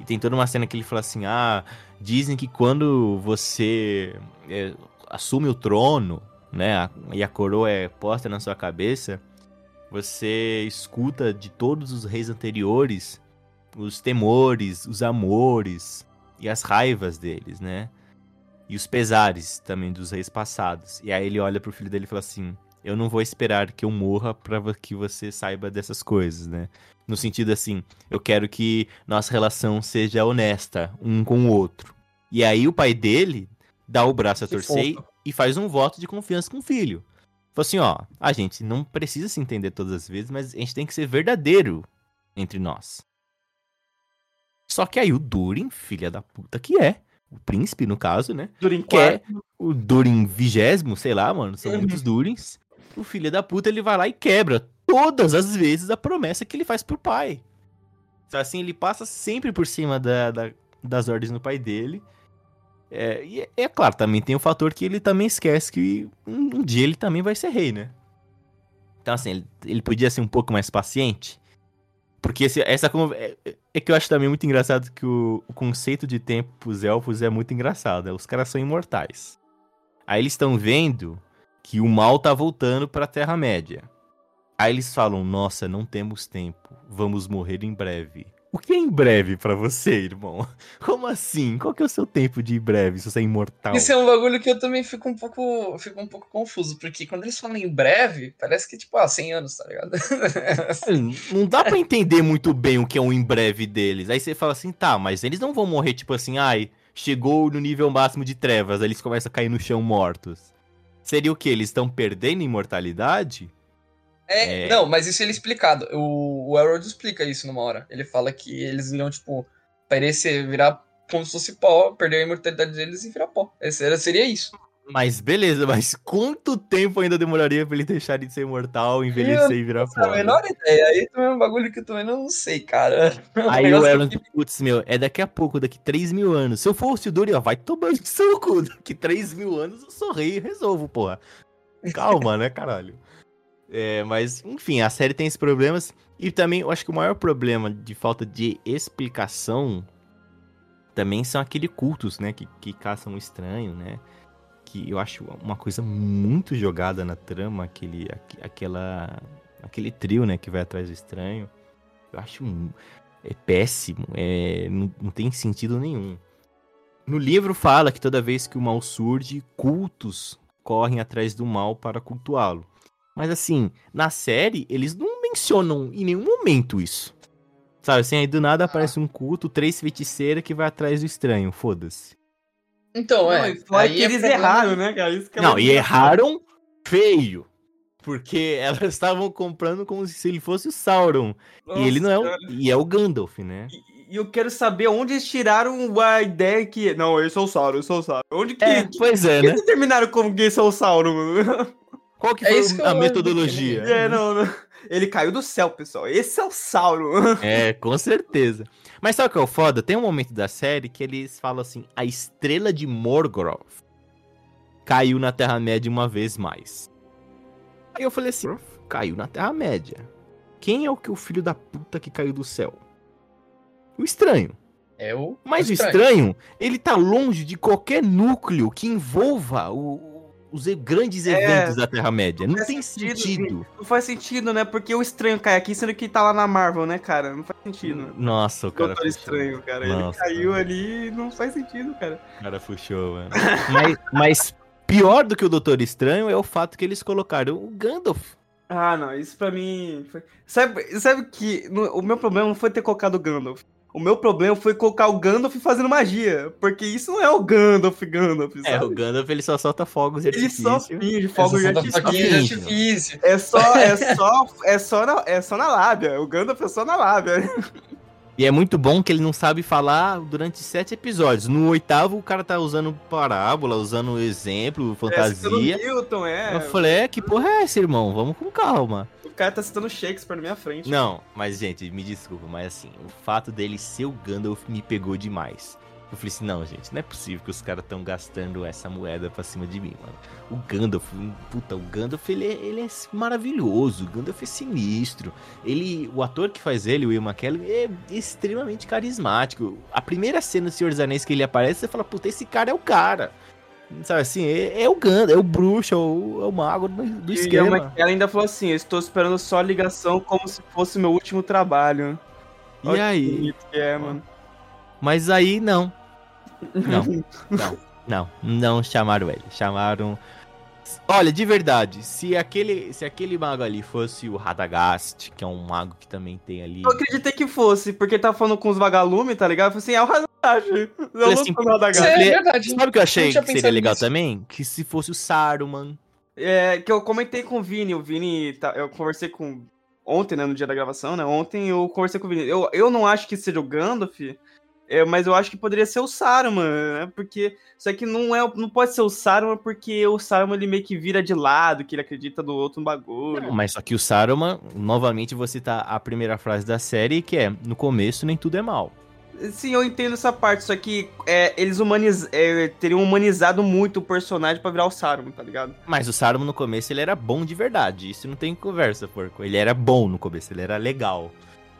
e tem toda uma cena que ele fala assim, ah, dizem que quando você é, assume o trono, né, a- e a coroa é posta na sua cabeça, você escuta de todos os reis anteriores os temores, os amores e as raivas deles, né? E os pesares também dos reis passados. E aí ele olha pro filho dele e fala assim: Eu não vou esperar que eu morra pra vo- que você saiba dessas coisas, né? No sentido assim, eu quero que nossa relação seja honesta um com o outro. E aí o pai dele dá o braço a torcer e faz um voto de confiança com o filho. Falou assim, ó, a gente não precisa se entender todas as vezes, mas a gente tem que ser verdadeiro entre nós. Só que aí o Durin, filha da puta que é, o príncipe no caso, né? Durin Que é quarto. o Durin vigésimo, sei lá, mano, são Uhum. muitos Durins. O filho da puta, ele vai lá e quebra todas as vezes a promessa que ele faz pro pai. Então, assim, ele passa sempre por cima da, da- das ordens do pai dele. É, e é, é claro, também tem o fator que ele também esquece que um, um dia ele também vai ser rei, né? Então, assim, ele, ele podia ser um pouco mais paciente. Porque esse- essa con- é, é que eu acho também muito engraçado que o, o conceito de tempo pros elfos é muito engraçado. né? Os caras são imortais. Aí eles estão vendo que o mal tá voltando pra Terra-média. Aí eles falam: Nossa, não temos tempo. Vamos morrer em breve. O que é em breve pra você, irmão? Como assim? Qual que é o seu tempo de em breve se você é imortal? Isso é um bagulho que eu também fico um pouco, fico um pouco confuso, porque quando eles falam em breve, parece que, tipo, ah, 100 anos, tá ligado? Não dá pra entender muito bem o que é um em breve deles. Aí você fala assim, tá, mas eles não vão morrer tipo assim, ai, chegou no nível máximo de trevas, aí eles começam a cair no chão mortos. Seria o que? Eles estão perdendo imortalidade? É, É. Não, mas isso ele é explicado. O, o Elrond explica isso numa hora. Ele fala que eles iam, tipo, parecer, virar como se fosse pó, perder a imortalidade deles e virar pó. Esse era, seria isso. Mas beleza, mas quanto tempo ainda demoraria pra ele deixar de ser imortal, envelhecer e virar A foda? menor ideia. Aí também é um bagulho que eu também não sei, cara. Um Aí o Elrond, que- putz, meu, é daqui a pouco, daqui 3 mil anos. Se eu fosse o Durin, ó, vai tomar de seu cu. Daqui 3 mil anos eu sou rei e resolvo, porra. Calma, né, caralho? É, mas, enfim, a série tem esses problemas. E também, eu acho que o maior problema de falta de explicação também são aqueles cultos, né? Que, que caçam o estranho, né? Que eu acho uma coisa muito jogada na trama, aquele, aque- aquela, aquele trio, né? Que vai atrás do estranho. Eu acho um- é péssimo, é, não, não tem sentido nenhum. No livro fala que toda vez que o mal surge, cultos correm atrás do mal para cultuá-lo. Mas assim, na série, eles não mencionam em nenhum momento isso. Sabe, assim, aí do nada aparece um culto, três feiticeiras que vai atrás do estranho, foda-se. Então, Não, é. fora aí que é eles problema- erraram, né, cara? Isso que é Não, e erraram feio. Porque elas estavam comprando como se ele fosse o Sauron. Nossa, e ele não é o, cara. e é o Gandalf, né? E, E eu quero saber onde eles tiraram a ideia que. Não, eu sou o Sauron, eu sou o Sauron. Onde que. É, pois é, que né? eles terminaram como que sou o Sauron, mano? Qual que É foi isso que a metodologia? É, não, não. Ele caiu do céu, pessoal. Esse é o Sauron. É, com certeza. Mas sabe o que é o foda? Tem um momento da série que eles falam assim: a estrela de Morgoth caiu na Terra-média uma vez mais. Aí eu falei assim: caiu na Terra-média. Quem é o que o filho da puta que caiu do céu? O estranho. É o. Mas o estranho, ele tá longe de qualquer núcleo que envolva o- os grandes É, eventos da Terra-média. Não faz tem sentido, sentido. Não faz sentido, né? Porque o estranho cai aqui, sendo que tá lá na Marvel, né, cara? Não faz sentido. Nossa, o cara Doutor puxou. Estranho, cara. Nossa, ele caiu cara. ali não faz sentido, cara. O cara puxou, mano. mas, mas pior do que o Doutor Estranho é o fato que eles colocaram o Gandalf. Ah, não, isso pra mim. Foi... Sabe, sabe que no- o meu problema não foi ter colocado o Gandalf. O meu problema foi colocar o Gandalf fazendo magia. Porque isso não é o Gandalf, Gandalf, sabe? É, o Gandalf ele só solta fogos de Ele só artifício. finge fogo de artifício. artifício. É só, é só, é só na, é só na lábia. O Gandalf é só na lábia. E é muito bom que ele não sabe falar durante sete episódios. No oitavo, o cara tá usando parábola, usando exemplo, É, fantasia. Newton, é. Eu falei, é, que porra é essa, irmão? Vamos com calma. Cara tá citando Shakespeare na minha frente. Não, mas gente, me desculpa, mas assim, o fato dele ser o Gandalf me pegou demais. Eu falei assim, não, gente, não é possível que os caras estão gastando essa moeda pra cima de mim, mano. O Gandalf, puta, o Gandalf, ele é, ele é maravilhoso, o Gandalf é sinistro. Ele, o ator que faz ele, o Ian McKellen, é extremamente carismático. A primeira cena do Senhor dos Anéis que ele aparece, você fala, puta, esse cara é o cara. Sabe assim, é, é o Gandalf, é o bruxo, é o, é o mago do, do E esquema. ela ainda falou assim: eu estou esperando só a ligação como se fosse meu último trabalho. E Olha aí? é, mano. Mas aí, não. Não, não, não, não chamaram ele. Chamaram. Olha, de verdade, se aquele, se aquele mago ali fosse o Radagast, que é um mago que também tem ali. Eu acreditei que fosse, porque tá falando com os vagalumes, tá ligado? Eu falei assim, é o Radagast. Eu não assim, sou o Radagast. É Falei- verdade. Sabe o que eu achei que seria legal nisso. também? Que se fosse o Saruman. É, que eu comentei com o Vini, o Vini, tá, eu conversei com, ontem, né, no dia da gravação, né, ontem eu conversei com o Vini, eu, eu não acho que seja o Gandalf, é, mas eu acho que poderia ser o Saruman, né, porque, só que não é, não pode ser o Saruman porque o Saruman ele meio que vira de lado, que ele acredita no outro bagulho. Não, mas só que o Saruman, novamente vou citar a primeira frase da série, que é: no começo nem tudo é mal. Sim, eu entendo essa parte, só que é, eles humaniz, é, teriam humanizado muito o personagem pra virar o Saruman, tá ligado? Mas o Saruman no começo ele era bom de verdade. Isso não tem conversa, porco. Ele era bom no começo, ele era legal.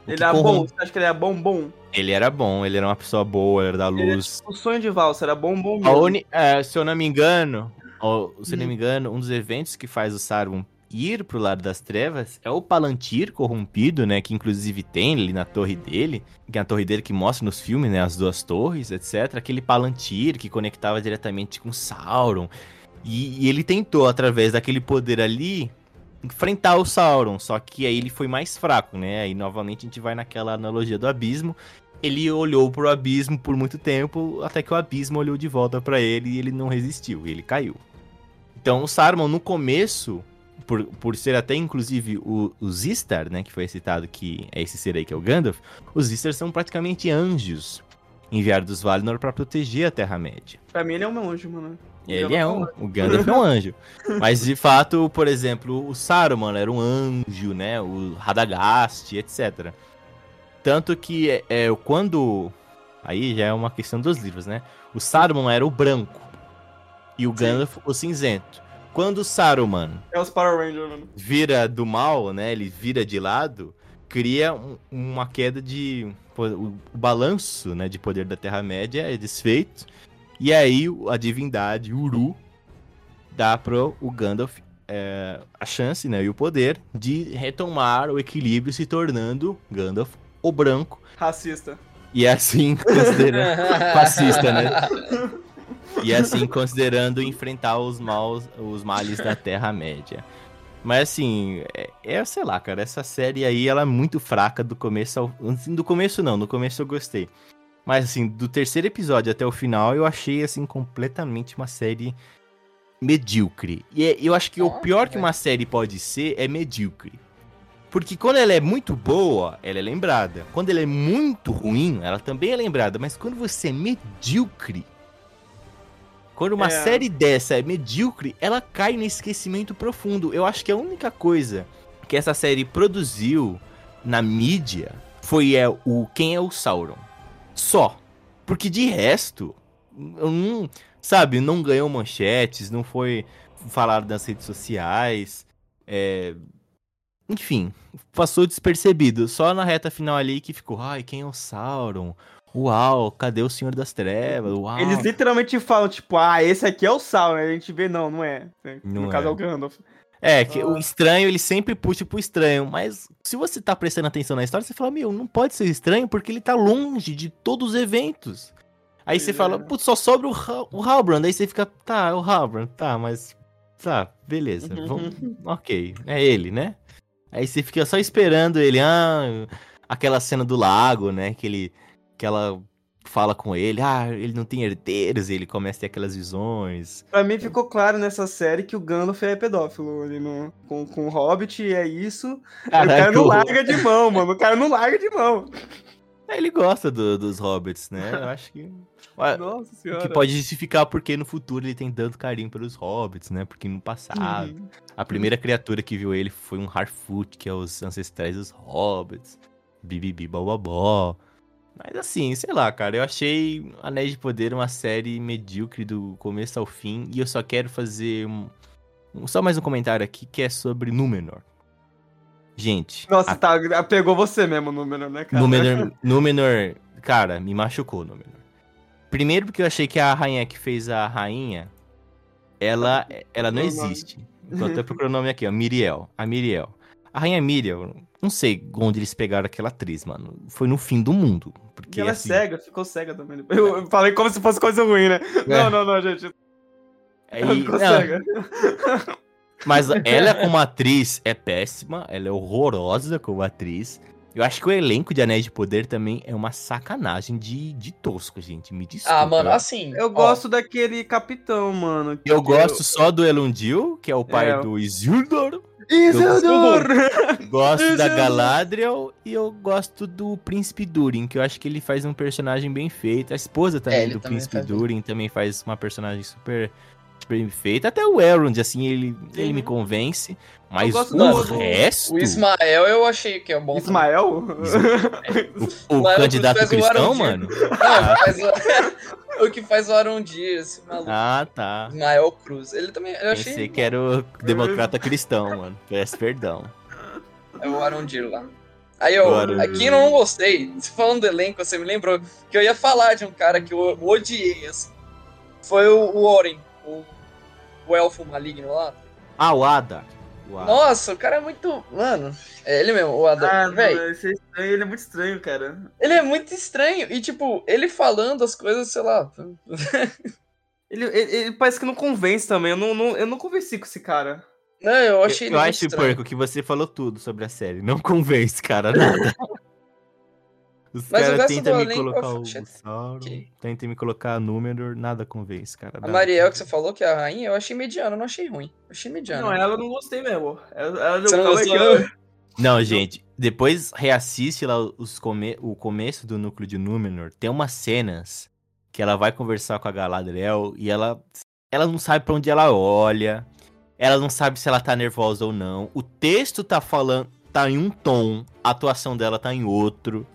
Ele era corrom- bom, você acha que ele era bom, bom? Ele era bom, ele era uma pessoa boa, era da luz. O sonho de valsa era bom, bom mesmo. uni- é, se eu não me engano, ó, se eu não Hum. me engano, um dos eventos que faz o Saruman ir pro lado das trevas é o Palantir corrompido, né? Que inclusive tem ali na torre dele, que é a torre dele que mostra nos filmes, né? As duas torres, etc. Aquele Palantir que conectava diretamente com Sauron. E, e ele tentou, através daquele poder ali, enfrentar o Sauron. Só que aí ele foi mais fraco, né? Aí novamente a gente vai naquela analogia do abismo. Ele olhou pro abismo por muito tempo, até que o abismo olhou de volta pra ele e ele não resistiu, ele caiu. Então o Saruman, no começo, por, por ser até inclusive o, os Istar, né, que foi citado que é esse ser aí que é o Gandalf, os Istar são praticamente anjos enviados dos Valinor pra proteger a Terra-média. Pra mim ele é um anjo, mano. Ele Gandalf é um, o Gandalf é um anjo. Mas de fato, por exemplo, o Saruman era um anjo, né? O Radagast, etc. Tanto que é, é, quando. Aí já é uma questão dos livros, né? O Saruman era o branco. E o Sim. Gandalf o cinzento. Quando o Saruman É os Power Rangers, mano. vira do mal, né? Ele vira de lado, cria um- uma queda de. O, o balanço né, de poder da Terra-média é desfeito. E aí a divindade, Uru, dá pro o Gandalf é, a chance né, e o poder de retomar o equilíbrio, se tornando Gandalf o branco. Racista. E assim, considerando. fascista, né? E assim, considerando enfrentar os maus, os males da Terra-média. Mas assim, é, é, sei lá, cara, essa série aí, ela é muito fraca do começo ao... assim, Do começo não, no começo eu gostei. Mas assim, do terceiro episódio até o final, eu achei, assim, completamente uma série medíocre. E é- eu acho que o Nossa, pior que uma série pode ser é medíocre. Porque quando ela é muito boa, ela é lembrada. Quando ela é muito ruim, ela também é lembrada. Mas quando você é medíocre, quando uma É. série dessa é medíocre, ela cai no esquecimento profundo. Eu acho que a única coisa que essa série produziu na mídia foi é, o Quem é o Sauron. Só. Porque de resto, não, sabe, não ganhou manchetes, não foi falado nas redes sociais. é, enfim, passou despercebido. Só na reta final ali que ficou, ai, quem é o Sauron? Uau, cadê o Senhor das Trevas? Uau. Eles literalmente falam, tipo, ah, esse aqui é o Sauron. A gente vê, não, não é. Não no caso é. é o Gandalf. É, que o estranho, ele sempre puxa pro estranho, mas se você tá prestando atenção na história, você fala, meu, não pode ser estranho porque ele tá longe de todos os eventos. Aí você fala, é. putz, só sobra o, Ha- o Halbrand, aí você fica, tá, é o Halbrand, tá, mas, tá, beleza, vamos, ok, é ele, né? Aí você fica só esperando ele, ah, aquela cena do lago, né, que ele, que ela fala com ele, ah, ele não tem herdeiros, e ele começa a ter aquelas visões. Pra mim ficou claro nessa série que o Gandalf é pedófilo ali no, com, com o Hobbit, e é isso. Aí o cara Caraca, não larga de mão, mano. O cara não larga de mão. É, Ele gosta do- dos hobbits, né? Eu acho que. Nossa senhora. que pode justificar porque no futuro ele tem tanto carinho pelos hobbits, né? Porque no passado, Uhum. a primeira criatura que viu ele foi um Harfoot, que é os ancestrais dos hobbits. Bibibi bobobó. Mas assim, sei lá, cara, eu achei Anéis de Poder uma série medíocre do começo ao fim. E eu só quero fazer um, só mais um comentário aqui que é sobre Númenor. Gente, Nossa, a tá, pegou você mesmo o número, né, cara? Númenor, Númenor, cara, me machucou Númenor. Primeiro porque eu achei que a rainha que fez a rainha, ela, ela não Procura o nome. existe. Tô até procurando o nome aqui, ó, Miriel. A Miriel. A rainha Miriel, não sei onde eles pegaram aquela atriz, mano. Foi no fim do mundo. Porque E ela é assim, cega, ficou cega também. Eu falei como se fosse coisa ruim, né? Não, não, não, gente. Ela aí- ficou não, cega. Mas ela como atriz é péssima, ela é horrorosa como atriz. Eu acho que o elenco de Anéis de Poder também é uma sacanagem de, de tosco, gente. Me desculpa. Ah, mano, assim. Eu ó, gosto daquele capitão, mano. que- Eu gosto só do Elundil, que é o pai É. do Isildur. Isildur! Gosto da Isildur. Galadriel e eu gosto do Príncipe Durin, que eu acho que ele faz um personagem bem feito. A esposa também É, do também Príncipe bem. Durin também faz uma personagem super bem feita. Até o Elrond, assim, ele, ele Sim. me convence. Mas o do- resto, O Ismael eu achei que é bom. Ismael? o, o candidato faz o cristão, Arondir. mano. Não, faz o... o que faz o Arondir, esse maluco. Ah, tá. Ismael Cruz. Ele também. Eu achei. Pensei que era o democrata cristão, mano. Peço perdão. É o Arondir lá. Aí eu, O Arondir. aqui eu não gostei. Falando do elenco, você me lembrou que eu ia falar de um cara que eu odiei, assim. Foi o, o Oren, o, o elfo maligno lá. Ah, o Ada. O Ada. Nossa, o cara é muito. Mano, é ele mesmo, o Adam. Ah, esse é estranho, ele é muito estranho, cara. ele é muito estranho. E, tipo, ele falando as coisas, sei lá. Ele, ele, ele parece que não convence também. Eu não, não- eu não convenci com esse cara. Não, eu achei eu ele muito acho. Porco, que você falou tudo sobre a série. Não convence, cara, nada. Os caras tentam me elenco colocar o Sauron, tentam me colocar número, nada convence, cara. A nada Mariel que você falou que é a rainha, eu achei mediano, eu não achei ruim. Eu achei mediano. Não, ela não gostei mesmo. Ela, ela Você não gostou, que eu- não? Não, gente, depois reassiste lá os come... o começo do núcleo de Númenor. Tem umas cenas que ela vai conversar com a Galadriel e ela, ela não sabe pra onde ela olha. Ela não sabe se ela tá nervosa ou não. O texto tá falando, tá em um tom, a atuação dela tá em outro.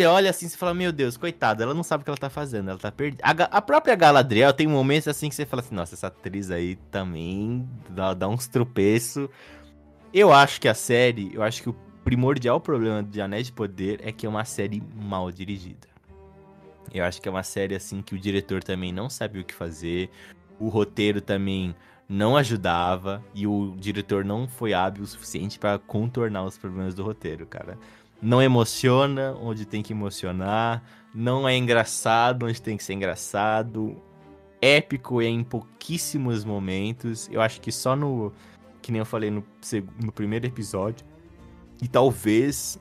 Você olha assim e fala, meu Deus, coitada, ela não sabe o que ela tá fazendo, ela tá perdida. A, própria Galadriel tem momentos assim que você fala assim, nossa, essa atriz aí também dá, dá uns tropeços. Eu acho que a série, eu acho que o primordial problema de Anéis de Poder é que é uma série mal dirigida. Eu acho que é uma série assim que o diretor também não sabia o que fazer, o roteiro também não ajudava e o diretor não foi hábil o suficiente pra contornar os problemas do roteiro, cara. Não emociona onde tem que emocionar, não é engraçado onde tem que ser engraçado, épico é em pouquíssimos momentos. Eu acho que só no que nem eu falei no, no primeiro episódio. E talvez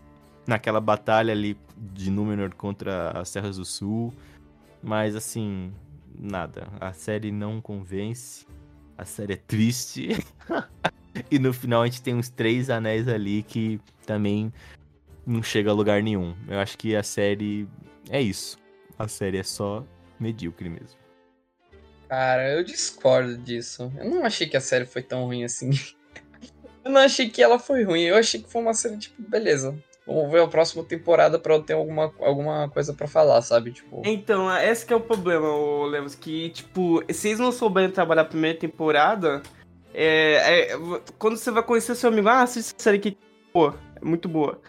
naquela batalha ali de Númenor contra as Terras do Sul. Mas assim, nada. A série não convence. A série é triste. E no final a gente tem uns três anéis ali que também não chega a lugar nenhum. Eu acho que a série é isso. A série é só medíocre mesmo. Cara, eu discordo disso. Eu não achei que a série foi tão ruim assim. Eu não achei que ela foi ruim. Eu achei que foi uma série, tipo, beleza. Vamos ver a próxima temporada pra eu ter alguma, alguma coisa pra falar, sabe? Tipo. Então, esse que é o problema, Lemos, que, tipo, se eles não souberem trabalhar a primeira temporada, é, é, quando você vai conhecer seu amigo, ah, assiste essa série aqui, pô, é muito boa.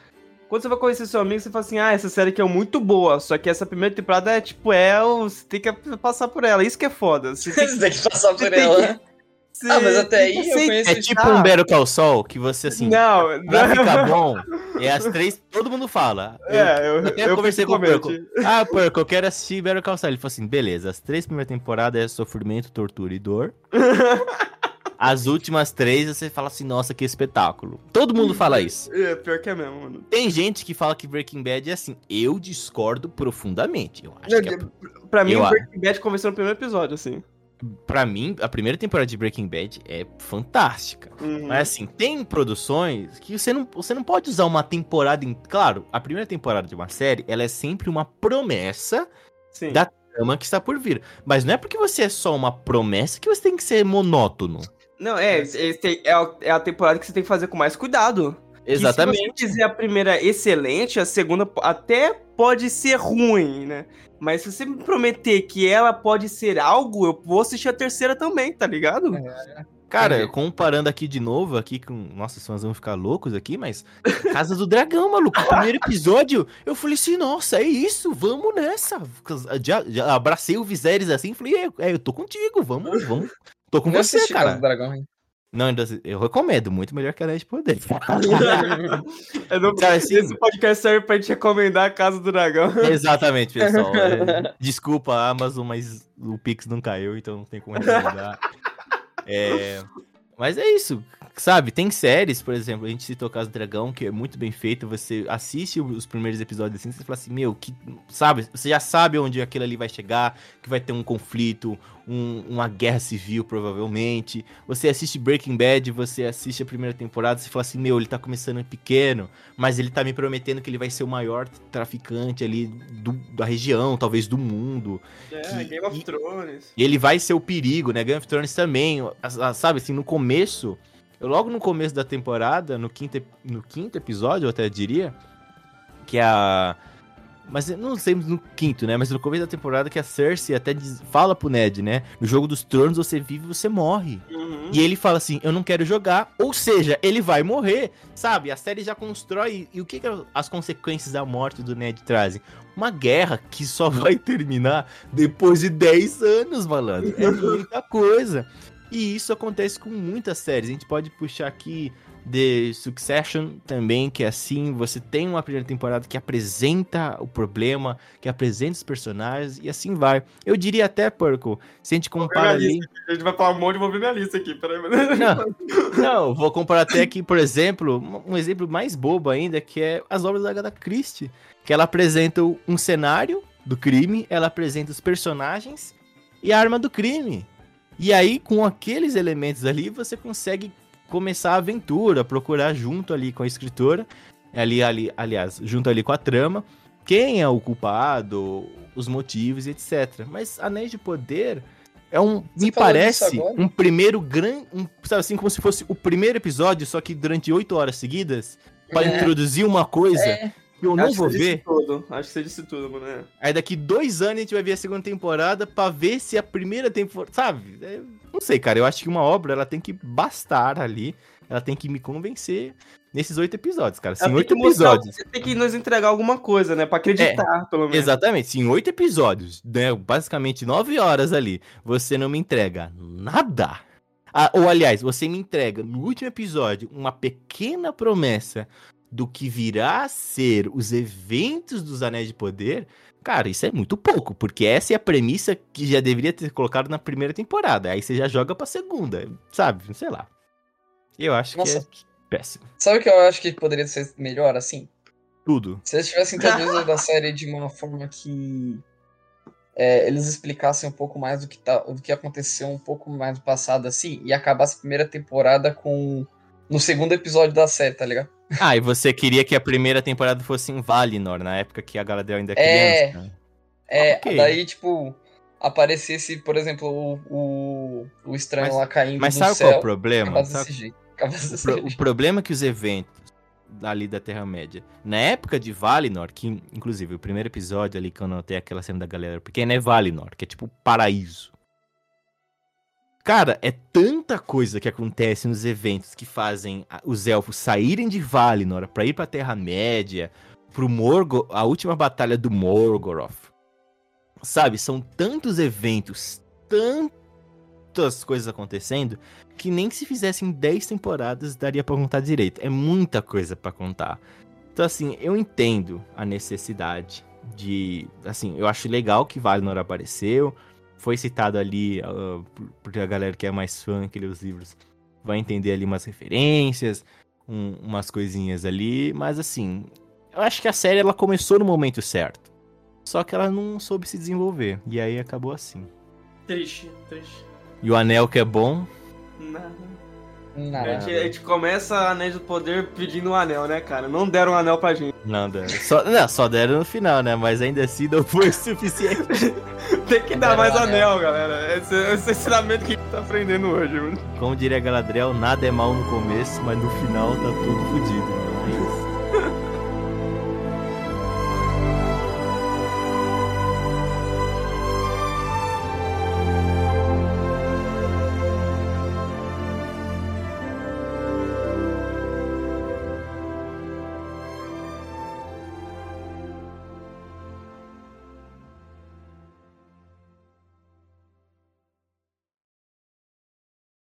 Quando você vai conhecer seu amigo, você fala assim, ah, essa série aqui é muito boa, só que essa primeira temporada é, tipo, é, você tem que passar por ela, isso que é foda. Você tem, tem que passar por ela. Que... Ah, mas até aí eu conheço... É tipo um Better Call Saul, que você, assim, não, vai não. ficar bom, e as três, todo mundo fala. É, eu, eu, eu conversei com o Perco. Ah, Perco, eu quero assistir Better Call Saul. Ele falou assim, beleza, as três primeiras temporadas é sofrimento, tortura e dor. As últimas três você fala assim, nossa, que espetáculo. Todo mundo fala isso. É, pior que é mesmo, mano. Tem gente que fala que Breaking Bad é assim. Eu discordo profundamente. Eu acho que é... Pra mim, eu... Breaking Bad começou no primeiro episódio, assim. Pra mim, a primeira temporada de Breaking Bad é fantástica. Uhum. Mas assim, tem produções que você não, você não pode usar uma temporada. Em... Claro, a primeira temporada de uma série, ela é sempre uma promessa Sim. da trama que está por vir. Mas não é porque você é só uma promessa que você tem que ser monótono. Não, é, é, a, é a temporada que você tem que fazer com mais cuidado. Exatamente. se você fizer a primeira excelente, a segunda até pode ser ruim, né? Mas se você me prometer que ela pode ser algo, eu vou assistir a terceira também, tá ligado? É. Cara, comparando aqui de novo, aqui com. Nossa, nós vamos ficar loucos aqui, mas. Casa do Dragão, maluco. O primeiro episódio, eu falei assim, nossa, é isso, vamos nessa. Já, já abracei o Viserys assim, falei, é, é, eu tô contigo, vamos, vamos. Tô com você, cara. Dragão, hein? Não, eu recomendo, muito melhor que a Net Poder. eu não cara, assim, esse podcast serve pra gente recomendar a Casa do Dragão. Exatamente, pessoal. É, desculpa, Amazon, mas o Pix não caiu, então não tem como recomendar. é, mas é isso, sabe? Tem séries, por exemplo, a gente citou Casa do Dragão, que é muito bem feito. Você assiste os primeiros episódios assim, você fala assim, meu, que. Sabe? Você já sabe onde aquilo ali vai chegar, que vai ter um conflito, um, uma guerra civil, provavelmente. Você assiste Breaking Bad, você assiste a primeira temporada, você fala assim, meu, ele tá começando pequeno, mas ele tá me prometendo que ele vai ser o maior traficante ali do, da região, talvez do mundo. É, que, Game of e, Thrones. E ele vai ser o perigo, né? Game of Thrones também, sabe, assim, no começo... Eu, logo no começo da temporada, no quinto, no quinto episódio, eu até diria, que a mas não sei no quinto, né? Mas no começo da temporada que a Cersei até diz, fala pro Ned, né? No jogo dos tronos você vive você morre. Uhum. E ele fala assim: Eu não quero jogar. Ou seja, ele vai morrer, sabe? A série já constrói. E o que, que as consequências da morte do Ned trazem? Uma guerra que só vai terminar depois de 10 anos, malandro. É muita coisa. E isso acontece com muitas séries. A gente pode puxar aqui The Succession também, que é assim, você tem uma primeira temporada que apresenta o problema, que apresenta os personagens, e assim vai. Eu diria até, Perco, se a gente compara ali... A gente vai falar um monte, vou ver minha lista aqui, peraí. Não, não, vou comparar até aqui, por exemplo, um exemplo mais bobo ainda, que é as obras da Agatha Christie, que ela apresenta um cenário do crime, ela apresenta os personagens e a arma do crime. E aí, com aqueles elementos ali, você consegue começar a aventura, procurar junto ali com a escritora, ali, ali, aliás, junto ali com a trama, quem é o culpado, os motivos, etc. Mas Anéis de Poder é um, Você me parece, um primeiro grande, um, sabe assim, como se fosse o primeiro episódio, só que durante oito horas seguidas, para é. introduzir uma coisa é. Eu não Acho vou ver. Tudo. Acho que você disse tudo, mano. Aí daqui dois anos a gente vai ver a segunda temporada para ver se a primeira temporada, sabe? É não sei, cara. Eu acho que uma obra ela tem que bastar ali. Ela tem que me convencer nesses oito episódios, cara. Em oito episódios. Você tem que nos entregar alguma coisa, né? Pra acreditar, é, pelo menos. Exatamente. Se em oito episódios, né? Basicamente nove horas ali, você não me entrega nada. Ah, ou, aliás, você me entrega no último episódio uma pequena promessa do que virá a ser os eventos dos Anéis de Poder. Cara, isso é muito pouco, porque essa é a premissa que já deveria ter colocado na primeira temporada. Aí você já joga pra segunda, sabe? Sei lá. Eu acho Nossa. que é péssimo. Sabe o que eu acho que poderia ser melhor assim? Tudo. Se eles tivessem introduzido a série de uma forma que. é, eles explicassem um pouco mais do que, tá, do que aconteceu um pouco mais no passado, assim, e acabasse a primeira temporada com. No segundo episódio da série, tá ligado? Ah, e você queria que a primeira temporada fosse em Valinor, na época que a Galadriel ainda é É. criança. né? É, Ok. daí, tipo, aparecesse, por exemplo, o, o, o estranho Mas- lá caindo Mas sabe céu. qual é o problema? Sabe O, pro- o problema é que os eventos ali da Terra-média, na época de Valinor, que inclusive o primeiro episódio ali, quando tem aquela cena da galera pequena, é Valinor, que é tipo paraíso. Cara, é tanta coisa que acontece nos eventos que fazem os elfos saírem de Valinor pra ir pra Terra-média, pro Morgoth, a última batalha do Morgoroth. Sabe, são tantos eventos, tantas coisas acontecendo, que nem se fizessem 10 temporadas daria pra contar direito. É muita coisa pra contar. Então, assim, eu entendo a necessidade de. Assim, eu acho legal que Valinor apareceu. Foi citado ali, ah, por- porque a galera que é mais fã que lê os livros vai entender ali umas referências, um- umas coisinhas ali. Mas, assim, eu acho que a série ela começou no momento certo. Só que ela não soube se desenvolver. E aí acabou assim. Triste, triste. E o anel que é bom, Nada. A gente, a gente começa a Anéis do Poder pedindo um anel, né, cara? Não deram um anel pra gente. Não, deram. Só, não, só deram no final, né? Mas ainda assim não foi o suficiente. Tem que dar Deram mais um anel, anel. galera. Esse, esse ensinamento que a gente tá aprendendo hoje, mano. Como diria Galadriel, nada é mal no começo, mas no final tá tudo fodido. Mas